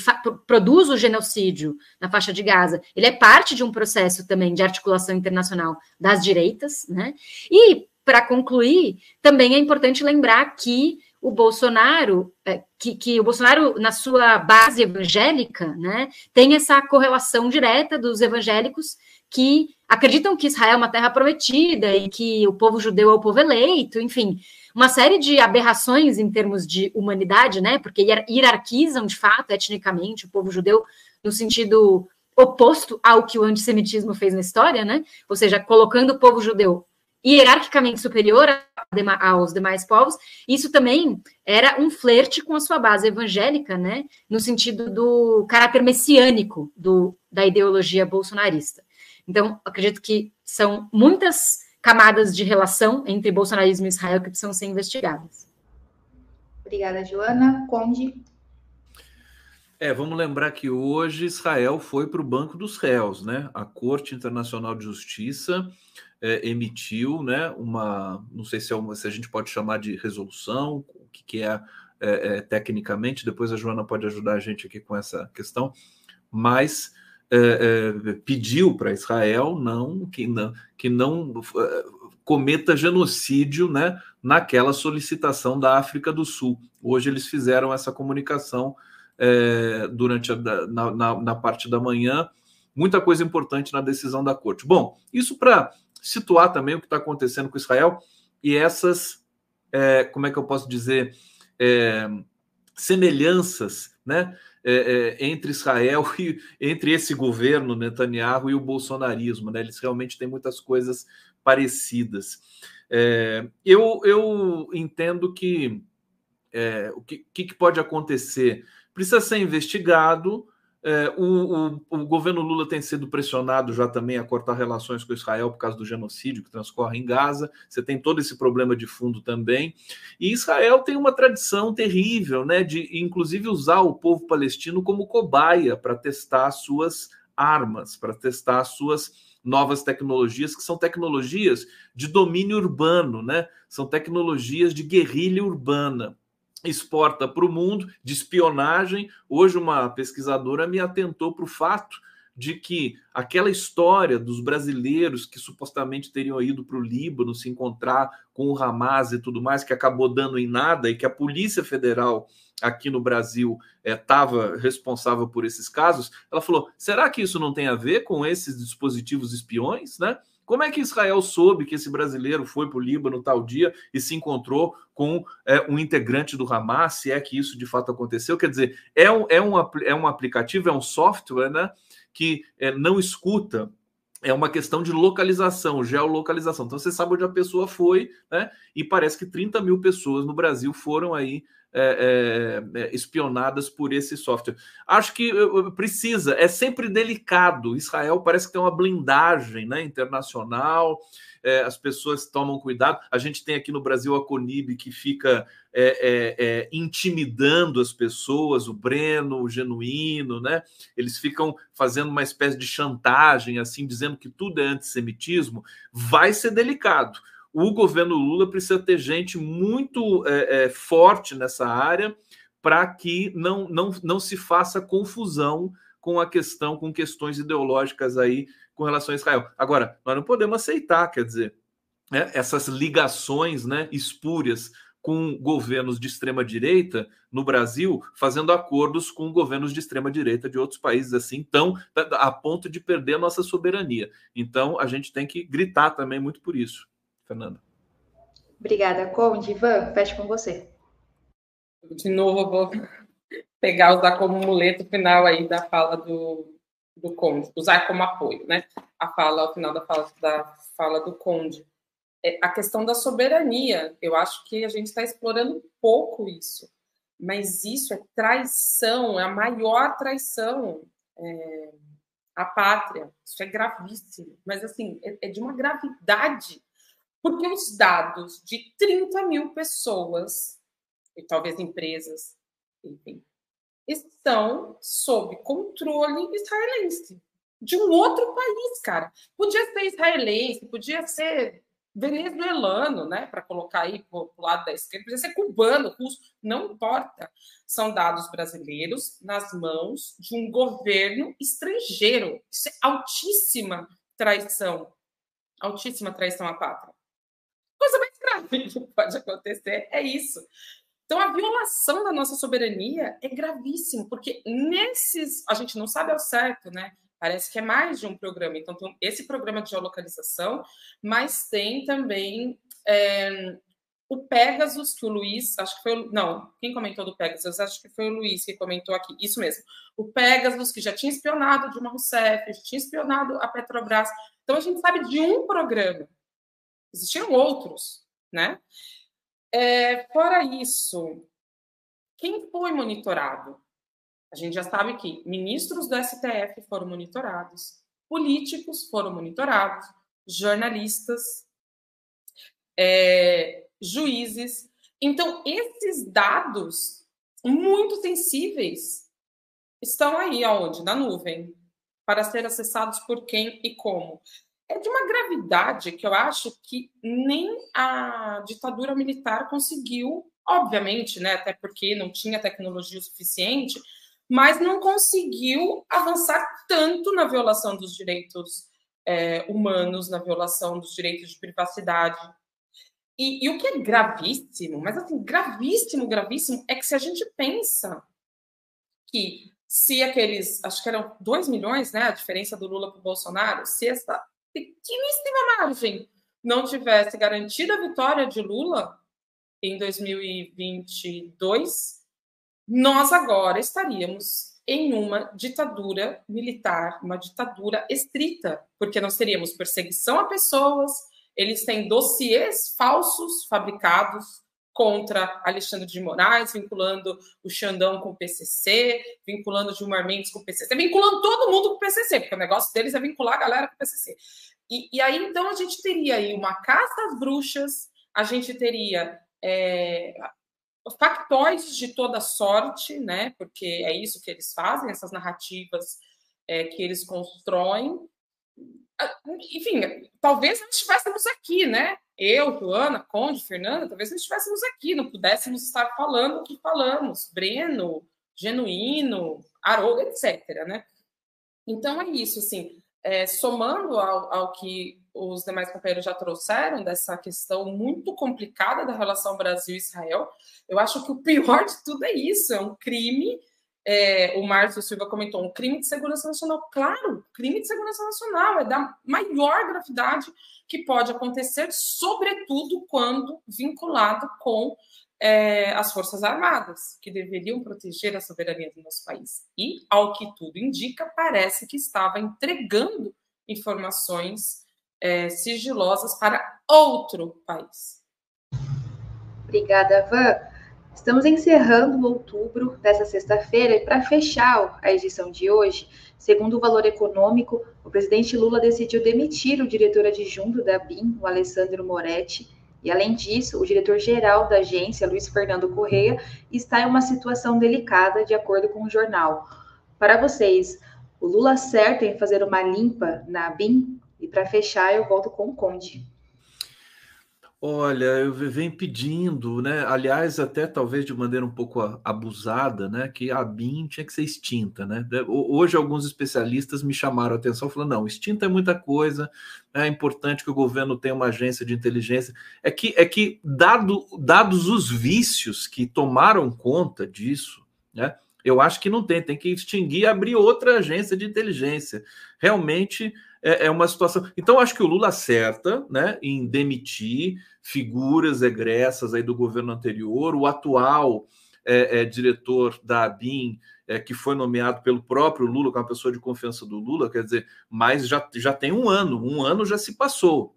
B: produz o genocídio na faixa de Gaza, ele é parte de um processo também de articulação internacional das direitas, né? E, para concluir, também é importante lembrar que o Bolsonaro, é, que, que, o Bolsonaro, na sua base evangélica, né, tem essa correlação direta dos evangélicos que acreditam que Israel é uma terra prometida e que o povo judeu é o povo eleito, enfim, uma série de aberrações em termos de humanidade, né, porque hierarquizam de fato etnicamente o povo judeu no sentido oposto ao que o antissemitismo fez na história, né, ou seja, colocando o povo judeu hierarquicamente superior aos demais povos, isso também era um flerte com a sua base evangélica, né, no sentido do caráter messiânico do, da ideologia bolsonarista. Então, acredito que são muitas camadas de relação entre bolsonarismo e Israel que precisam ser investigadas.
A: Obrigada, Joana. Conde.
C: É, vamos lembrar que hoje Israel foi para o Banco dos Réus, né? A Corte Internacional de Justiça é, emitiu, né, uma, não sei se, é uma, se a gente pode chamar de resolução, o que, que é, é, é, tecnicamente, depois a Joana pode ajudar a gente aqui com essa questão, mas é, é, pediu para Israel não que não, que não cometa genocídio né, naquela solicitação da África do Sul. Hoje eles fizeram essa comunicação durante a, na, na, na parte da manhã, muita coisa importante na decisão da corte. Bom, isso para situar também o que está acontecendo com Israel e essas, é, como é que eu posso dizer, é, semelhanças, né? É, é, entre Israel e entre esse governo Netanyahu e o bolsonarismo, né? Eles realmente têm muitas coisas parecidas. É, eu, eu entendo que é, o que, que pode acontecer precisa ser investigado, é, o, o, o, governo Lula tem sido pressionado já também a cortar relações com Israel por causa do genocídio que transcorre em Gaza. Você tem todo esse problema de fundo também. E Israel tem uma tradição terrível, né, de inclusive usar o povo palestino como cobaia para testar suas armas, para testar suas novas tecnologias, que são tecnologias de domínio urbano, né? São tecnologias de guerrilha urbana exporta para o mundo de espionagem. Hoje, uma pesquisadora me atentou para o fato de que aquela história dos brasileiros que supostamente teriam ido para o Líbano se encontrar com o Hamas e tudo mais, que acabou dando em nada, e que a Polícia Federal aqui no Brasil estava é, responsável por esses casos, ela falou: será que isso não tem a ver com esses dispositivos espiões, né? Como é que Israel soube que esse brasileiro foi para o Líbano tal dia e se encontrou com é, um integrante do Hamas, se é que isso de fato aconteceu? Quer dizer, é um, é um, é um aplicativo, é um software né, que é, não escuta é uma questão de localização, geolocalização. Então você sabe onde a pessoa foi, né? E parece que 30 mil pessoas no Brasil foram aí é, é, é, espionadas por esse software. Acho que precisa, é sempre delicado. Israel parece que tem uma blindagem né, internacional, é, as pessoas tomam cuidado. A gente tem aqui no Brasil a Conib que fica é, é, intimidando as pessoas, o Breno, o Genuíno, né? Eles ficam fazendo uma espécie de chantagem, assim, dizendo que tudo é antissemitismo. Vai ser delicado o governo Lula precisa ter gente muito é, é, forte nessa área para que não, não, não se faça confusão com a questão, com questões ideológicas aí com relação a Israel. Agora, nós não podemos aceitar, quer dizer, né, essas ligações né, espúrias com governos de extrema direita no Brasil, fazendo acordos com governos de extrema direita de outros países assim, tão a ponto de perder a nossa soberania. Então, a gente tem que gritar também muito por isso. Fernanda.
A: Obrigada, Conde. Ivan, fecha com você.
D: De novo, eu vou pegar, usar como muleto final aí da fala do, do Conde, usar como apoio, né? A fala, ao final da fala, da fala do Conde. É, a questão da soberania, eu acho que a gente está explorando pouco isso, mas isso é traição, é a maior traição é, à pátria. Isso é gravíssimo, mas assim, é, é de uma gravidade porque os dados de 30 mil pessoas, e talvez empresas, enfim, estão sob controle israelense. De um outro país, cara. Podia ser israelense, podia ser venezuelano, né, para colocar aí para o lado da esquerda, podia ser cubano, russo, não importa. São dados brasileiros nas mãos de um governo estrangeiro. Isso é altíssima traição, altíssima traição à pátria coisa mais grave que pode acontecer é isso. Então, a violação da nossa soberania é gravíssimo, porque nesses. A gente não sabe ao certo, né? Parece que é mais de um programa. Então, tem esse programa de geolocalização, mas tem também é, o Pegasus, que o Luiz, acho que foi. O, não, quem comentou do Pegasus? Acho que foi o Luiz que comentou aqui. Isso mesmo. O Pegasus, que já tinha espionado Dilma Rousseff, já tinha espionado a Petrobras. Então, a gente sabe de um programa Existiam outros, né? É, fora isso, quem foi monitorado? A gente já sabe que ministros do STF foram monitorados, políticos foram monitorados, jornalistas, é, juízes. Então, esses dados muito sensíveis estão aí aonde? Na nuvem, para ser acessados por quem e como é de uma gravidade que eu acho que nem a ditadura militar conseguiu, obviamente, né, até porque não tinha tecnologia suficiente, mas não conseguiu avançar tanto na violação dos direitos é, humanos, na violação dos direitos de privacidade. E, e o que é gravíssimo, mas assim, gravíssimo, gravíssimo, é que se a gente pensa que se aqueles, acho que eram 2 milhões, né, a diferença do Lula para o Bolsonaro, se essa pequeníssima margem. Não tivesse garantida a vitória de Lula em 2022, nós agora estaríamos em uma ditadura militar, uma ditadura estrita, porque nós teríamos perseguição a pessoas, eles têm dossiês falsos fabricados contra Alexandre de Moraes, vinculando o Xandão com o PCC, vinculando Gilmar Mendes com o PCC, vinculando todo mundo com o PCC, porque o negócio deles é vincular a galera com o PCC. E, e aí, então, a gente teria aí uma caça às bruxas, a gente teria é, factóides de toda sorte, né? Porque é isso que eles fazem, essas narrativas é, que eles constroem. Ah, enfim, talvez nós estivéssemos aqui, né? Eu, Joana, Conde, Fernanda, talvez não estivéssemos aqui, não pudéssemos estar falando o que falamos, Breno, Genuíno, Haroldo, etc. Né? Então é isso, assim, é, somando ao, ao que os demais companheiros já trouxeram dessa questão muito complicada da relação Brasil-Israel, eu acho que o pior de tudo é isso: é um crime. É, o Márcio Silva comentou, um crime de segurança nacional. Claro, crime de segurança nacional é da maior gravidade que pode acontecer, sobretudo quando vinculado com é, as Forças Armadas, que deveriam proteger a soberania do nosso país. E, ao que tudo indica, parece que estava entregando informações é, sigilosas para outro país.
A: Obrigada, Van. Estamos encerrando outubro dessa sexta-feira e para fechar a edição de hoje, segundo o valor econômico, o presidente Lula decidiu demitir o diretor adjunto da BIM, o Alessandro Moretti, e além disso, o diretor-geral da agência, Luiz Fernando Correia, está em uma situação delicada, de acordo com o jornal. Para vocês, o Lula acerta em fazer uma limpa na BIM? E para fechar, eu volto com o Conde.
C: Olha, eu venho pedindo, né? Aliás, até talvez de maneira um pouco abusada, né? Que a BIM tinha que ser extinta, né? Hoje, alguns especialistas me chamaram a atenção, falando: não, extinta é muita coisa, é importante que o governo tenha uma agência de inteligência. É que, é que dado, dados os vícios que tomaram conta disso, né? Eu acho que não tem, tem que extinguir abrir outra agência de inteligência. Realmente é, é uma situação. Então, acho que o Lula acerta né, em demitir figuras egressas aí do governo anterior, o atual é, é, diretor da ABIN, é, que foi nomeado pelo próprio Lula, que é uma pessoa de confiança do Lula, quer dizer, mas já, já tem um ano, um ano já se passou.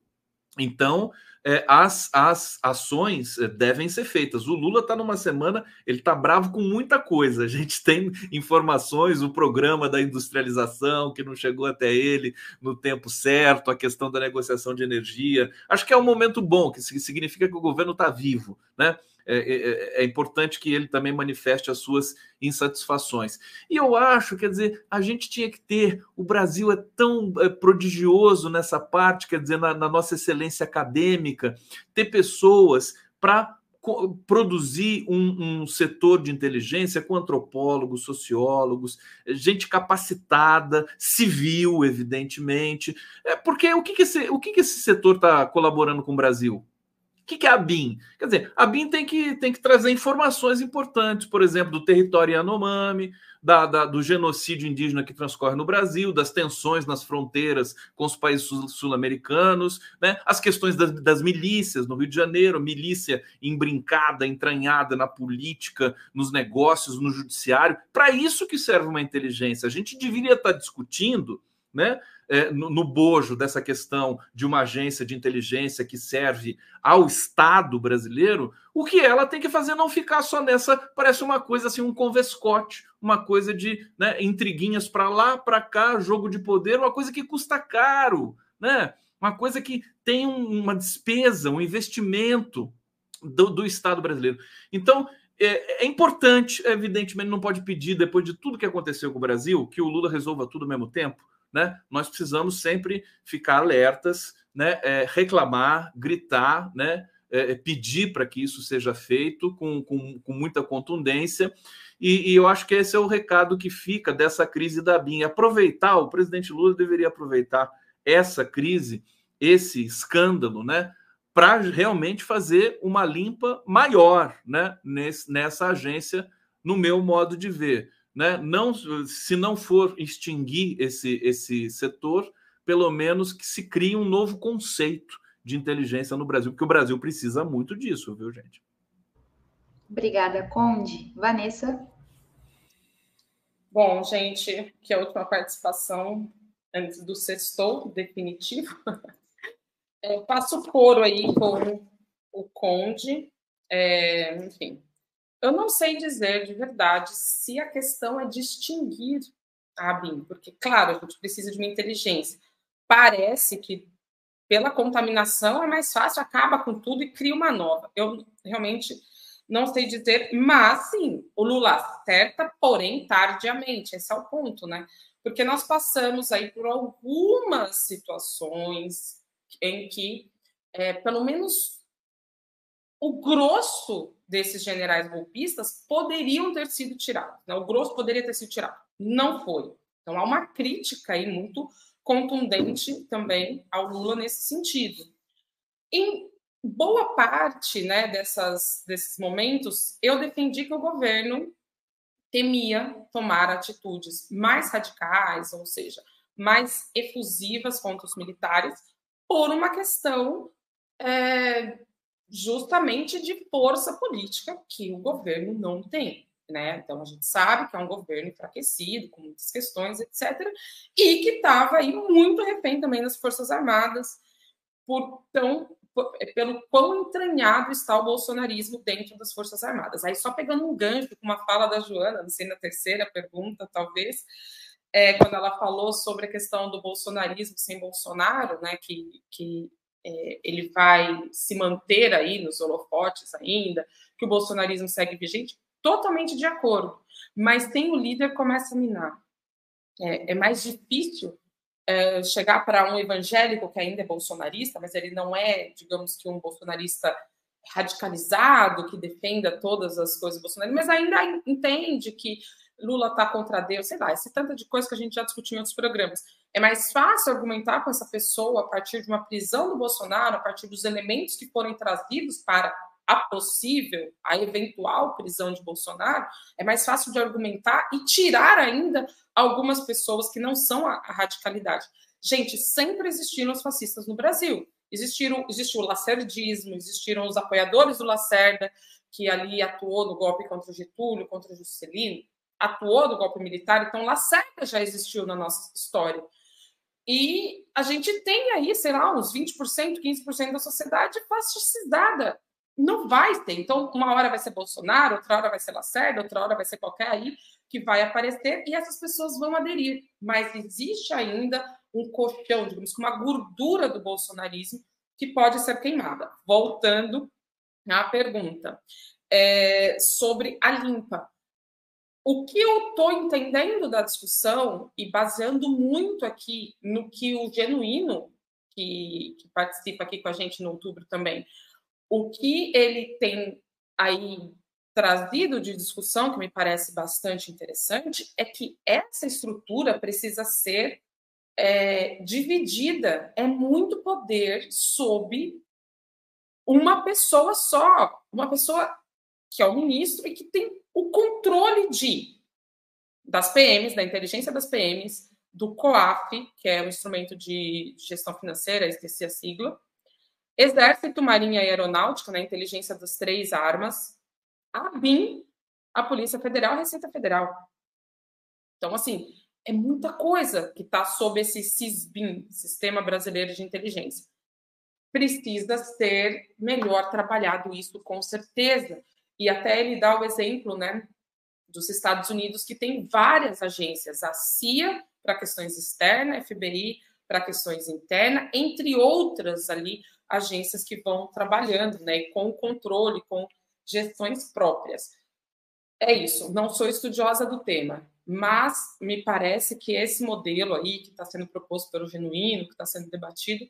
C: Então, é, as, as ações é, devem ser feitas. O Lula está numa semana, ele está bravo com muita coisa. A gente tem informações, o programa da industrialização que não chegou até ele no tempo certo, a questão da negociação de energia. Acho que é um momento bom, que significa que o governo está vivo, né? É, é, é, é, importante que ele também manifeste as suas insatisfações. E eu acho, quer dizer, a gente tinha que ter, o Brasil é tão prodigioso nessa parte, quer dizer, na, na nossa excelência acadêmica, ter pessoas para produzir um, um, setor de inteligência com antropólogos, sociólogos, gente capacitada, civil, evidentemente. É, porque o que, que, esse, o que, que esse setor está colaborando com o Brasil? Que, que é a BIM? Quer dizer, a BIM tem que, tem que trazer informações importantes, por exemplo, do território Yanomami, da, da, do genocídio indígena que transcorre no Brasil, das tensões nas fronteiras com os países sul-americanos, né? as questões das, das, milícias no Rio de Janeiro, milícia embrincada, entranhada na política, nos negócios, no judiciário. Para isso que serve uma inteligência. A gente deveria estar discutindo né? É, no, no, bojo dessa questão de uma agência de inteligência que serve ao Estado brasileiro, o que ela tem que fazer não ficar só nessa, parece uma coisa assim, um convescote, uma coisa de né, intriguinhas para lá, para cá, jogo de poder, uma coisa que custa caro, né? Uma coisa que tem um, uma despesa, um investimento do, do Estado brasileiro. Então, é, é, importante, evidentemente, não pode pedir, depois de tudo que aconteceu com o Brasil, que o Lula resolva tudo ao mesmo tempo né, nós precisamos sempre ficar alertas, né, é, reclamar, gritar, né, é, é pedir para que isso seja feito com, com, com muita contundência. E, e, eu acho que esse é o recado que fica dessa crise da BIM. Aproveitar, o presidente Lula deveria aproveitar essa crise, esse escândalo, né, para realmente fazer uma limpa maior né, nesse, nessa agência, no meu modo de ver né? Não, se não for extinguir esse, esse setor, pelo menos que se crie um novo conceito de inteligência no Brasil, porque o Brasil precisa muito disso, viu, gente?
A: Obrigada, Conde. Vanessa?
D: Bom, gente, que é a última participação antes do sextou definitivo. É, passo coro aí com o Conde. É, enfim, eu não sei dizer de verdade se a questão é distinguir a ABIN, porque, claro, a gente precisa de uma inteligência. Parece que pela contaminação é mais fácil, acaba com tudo e cria uma nova. Eu realmente não sei dizer, mas sim, o Lula acerta, porém tardiamente. Esse é o ponto, né? Porque nós passamos aí por algumas situações em que, é, pelo menos, o grosso desses generais golpistas poderiam ter sido tirados. Né? O grosso poderia ter sido tirado. Não foi. Então há uma crítica aí muito contundente também ao Lula nesse sentido. Em boa parte né, dessas, desses momentos, eu defendi que o governo temia tomar atitudes mais radicais, ou seja, mais efusivas contra os militares, por uma questão é, justamente de força política que o governo não tem. Né? Então a gente sabe que é um governo enfraquecido, com muitas questões, etc., e que estava aí muito refém também das Forças Armadas, por tão, por, pelo quão entranhado está o bolsonarismo dentro das Forças Armadas. Aí, só pegando um gancho com uma fala da Joana, não sei na terceira pergunta, talvez, é, quando ela falou sobre a questão do bolsonarismo sem Bolsonaro, né, que, que é, ele vai se manter aí nos holofotes ainda, que o bolsonarismo segue vigente, totalmente de acordo. Mas tem o líder começa a minar. É, é mais difícil é, chegar para um evangélico que ainda é bolsonarista, mas ele não é, digamos que um bolsonarista radicalizado que defenda todas as coisas bolsonaristas, mas ainda entende que Lula está contra Deus, sei lá, esse tanto de coisa que a gente já discutiu em outros programas. É mais fácil argumentar com essa pessoa a partir de uma prisão do Bolsonaro, a partir dos elementos que foram trazidos para a possível, a eventual prisão de Bolsonaro, é mais fácil de argumentar e tirar ainda algumas pessoas que não são a, a radicalidade. Gente, sempre existiram os fascistas no Brasil. Existiram, existiu o lacerdismo, existiram os apoiadores do Lacerda, que ali atuou no golpe contra o Getúlio, contra o Juscelino atuou no golpe militar, então Lacerda já existiu na nossa história. E a gente tem aí, sei lá, uns 20%, 15% da sociedade fascistizada. Não vai ter. Então, uma hora vai ser Bolsonaro, outra hora vai ser Lacerda, outra hora vai ser qualquer aí que vai aparecer e essas pessoas vão aderir. Mas existe ainda um colchão, digamos, uma gordura do bolsonarismo que pode ser queimada. Voltando à pergunta é, sobre a limpa. O que eu estou entendendo da discussão, e baseando muito aqui no que o Genuíno, que, que participa aqui com a gente no outubro também, o que ele tem aí trazido de discussão, que me parece bastante interessante, é que essa estrutura precisa ser é, dividida. É muito poder sob uma pessoa só, uma pessoa que é o ministro e que tem o controle de das PMs, da inteligência das PMs, do COAF, que é o instrumento de gestão financeira, esqueci a sigla, Exército, Marinha e Aeronáutica, na né, inteligência das três armas, a BIM, a Polícia Federal a Receita Federal. Então, assim, é muita coisa que está sob esse SISBIM, Sistema Brasileiro de Inteligência. Precisa ser melhor trabalhado isso, com certeza. E até ele dá o exemplo né, dos Estados Unidos, que tem várias agências, a CIA para questões externas, FBI para questões internas, entre outras ali agências que vão trabalhando né, com controle, com gestões próprias. É isso, não sou estudiosa do tema, mas me parece que esse modelo aí que está sendo proposto pelo Genuíno, que está sendo debatido,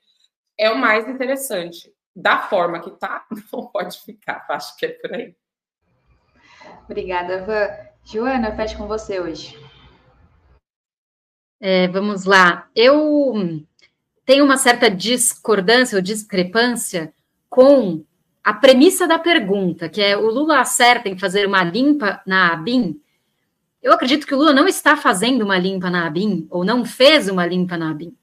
D: é o mais interessante. Da forma que está, não pode ficar, acho que é por aí.
A: Obrigada, Van. Joana, fecha com você hoje.
B: É, vamos lá. Eu tenho uma certa discordância ou discrepância com a premissa da pergunta, que é o Lula acerta em fazer uma limpa na ABIN. Eu acredito que o Lula não está fazendo uma limpa na ABIN, ou não fez uma limpa na ABIN.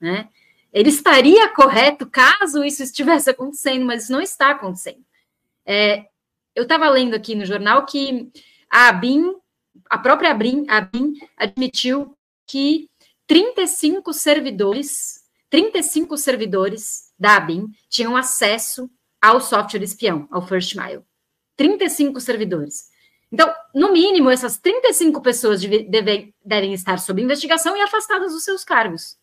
B: Né? Ele estaria correto caso isso estivesse acontecendo, mas isso não está acontecendo. É, eu estava lendo aqui no jornal que a ABIN, a própria ABIN, ABIN admitiu que 35 servidores, 35 servidores da ABIN tinham acesso ao software espião, ao First Mile. 35 servidores. Então, no mínimo, essas 35 pessoas deve, devem estar sob investigação e afastadas dos seus cargos.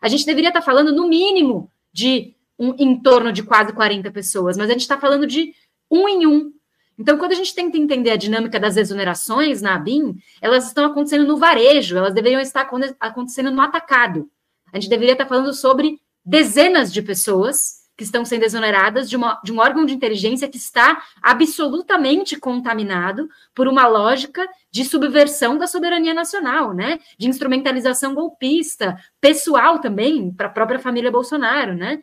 B: A gente deveria estar falando, no mínimo, de um, em torno de quase 40 pessoas, mas a gente está falando de um em um. Então, quando a gente tenta entender a dinâmica das exonerações na ABIN, elas estão acontecendo no varejo, elas deveriam estar acontecendo no atacado. A gente deveria estar falando sobre dezenas de pessoas que estão sendo exoneradas de, uma, de um órgão de inteligência que está absolutamente contaminado por uma lógica de subversão da soberania nacional, né? De instrumentalização golpista, pessoal também, para a própria família Bolsonaro, né?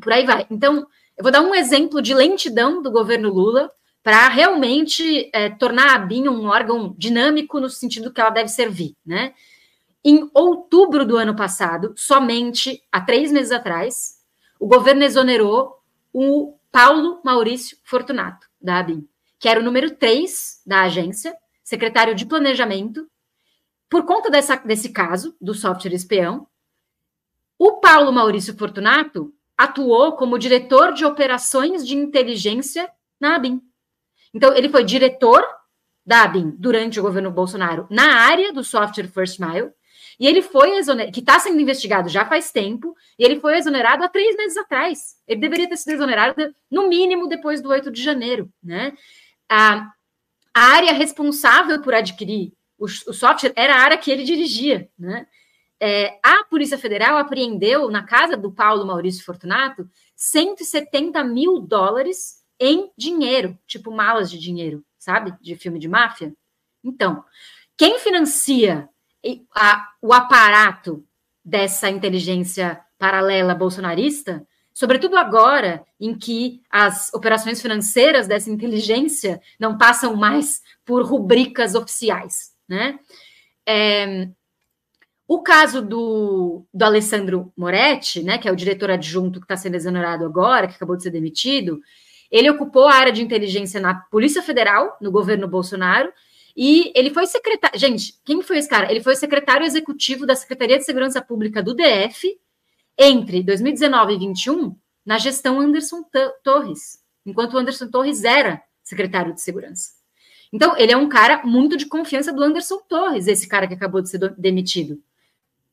B: Por aí vai. Então, eu vou dar um exemplo de lentidão do governo Lula para realmente é, tornar a BIM um órgão dinâmico no sentido que ela deve servir, né? Em outubro do ano passado, somente há três meses atrás, o governo exonerou o Paulo Maurício Fortunato, da ABIN, que era o número 3 da agência, secretário de Planejamento. Por conta dessa, desse caso, do software espião, o Paulo Maurício Fortunato atuou como diretor de operações de inteligência na ABIN. Então, ele foi diretor da ABIN durante o governo Bolsonaro na área do software First Mile, e ele foi exonerado, que está sendo investigado já faz tempo, e ele foi exonerado há três meses atrás. Ele deveria ter sido exonerado, no mínimo, depois do 8 de janeiro. Né? A, a área responsável por adquirir o, o, software era a área que ele dirigia. Né? É, a Polícia Federal apreendeu na casa do Paulo Maurício Fortunato 170 mil dólares em dinheiro, tipo malas de dinheiro, sabe? De filme de máfia. Então, quem financia a, o aparato dessa inteligência paralela bolsonarista, sobretudo agora em que as operações financeiras dessa inteligência não passam mais por rubricas oficiais, né? É, o caso do, do Alessandro Moretti, né, que é o diretor adjunto que está sendo exonerado agora, que acabou de ser demitido, ele ocupou a área de inteligência na Polícia Federal, no governo Bolsonaro, e ele foi secretário. Gente, quem foi esse cara? Ele foi secretário executivo da Secretaria de Segurança Pública do DF entre 2019 e 2021, na gestão Anderson Torres, enquanto Anderson Torres era secretário de Segurança. Então, ele é um cara muito de confiança do Anderson Torres, esse cara que acabou de ser demitido.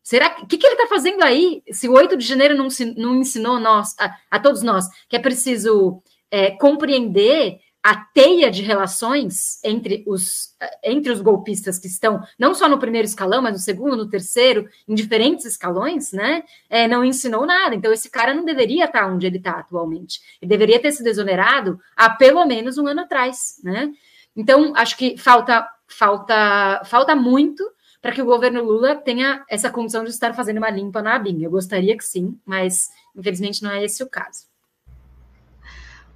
B: Será que que, que, ele está fazendo aí? Se o 8 de janeiro não, não ensinou nós, a, a todos nós que é preciso é, compreender a teia de relações entre os, entre os golpistas que estão não só no primeiro escalão, mas no segundo, no terceiro, em diferentes escalões, né? É, não ensinou nada. Então, esse cara não deveria estar onde ele está atualmente. Ele deveria ter sido exonerado há pelo menos um ano atrás, né? Então, acho que falta, falta, falta muito para que o governo Lula tenha essa condição de estar fazendo uma limpa na ABIN. Eu gostaria que sim, mas infelizmente não é esse o caso.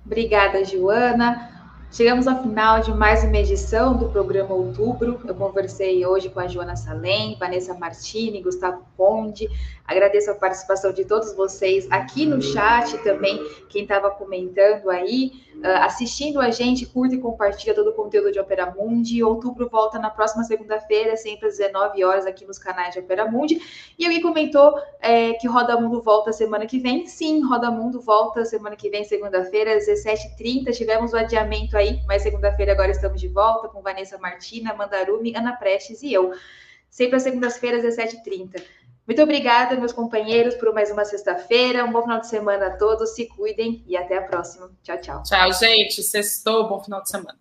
A: Obrigada, Joana. Chegamos ao final de mais uma edição do programa Outubro. Eu conversei hoje com a Joana Salem, Vanessa Martini, Gustavo Conde. Agradeço a participação de todos vocês aqui no chat também, quem estava comentando aí, ah, assistindo a gente, curta e compartilha todo o conteúdo de Opera Mundi. Outubro volta na próxima segunda-feira, sempre às 19 horas aqui nos canais de Opera Mundi. E alguém comentou é, que Roda Mundo volta semana que vem. Sim, Roda Mundo volta semana que vem, segunda-feira, às 17h30. Tivemos o adiamento aí, mas segunda-feira agora estamos de volta com Vanessa Martina, Mandarumi, Ana Prestes e eu. Sempre às segundas-feiras, às 17h30. Muito obrigada, meus companheiros, por mais uma sexta-feira. Um bom final de semana a todos. Se cuidem e até a próxima. Tchau, tchau.
D: Tchau, gente. Sextou. Bom final de semana.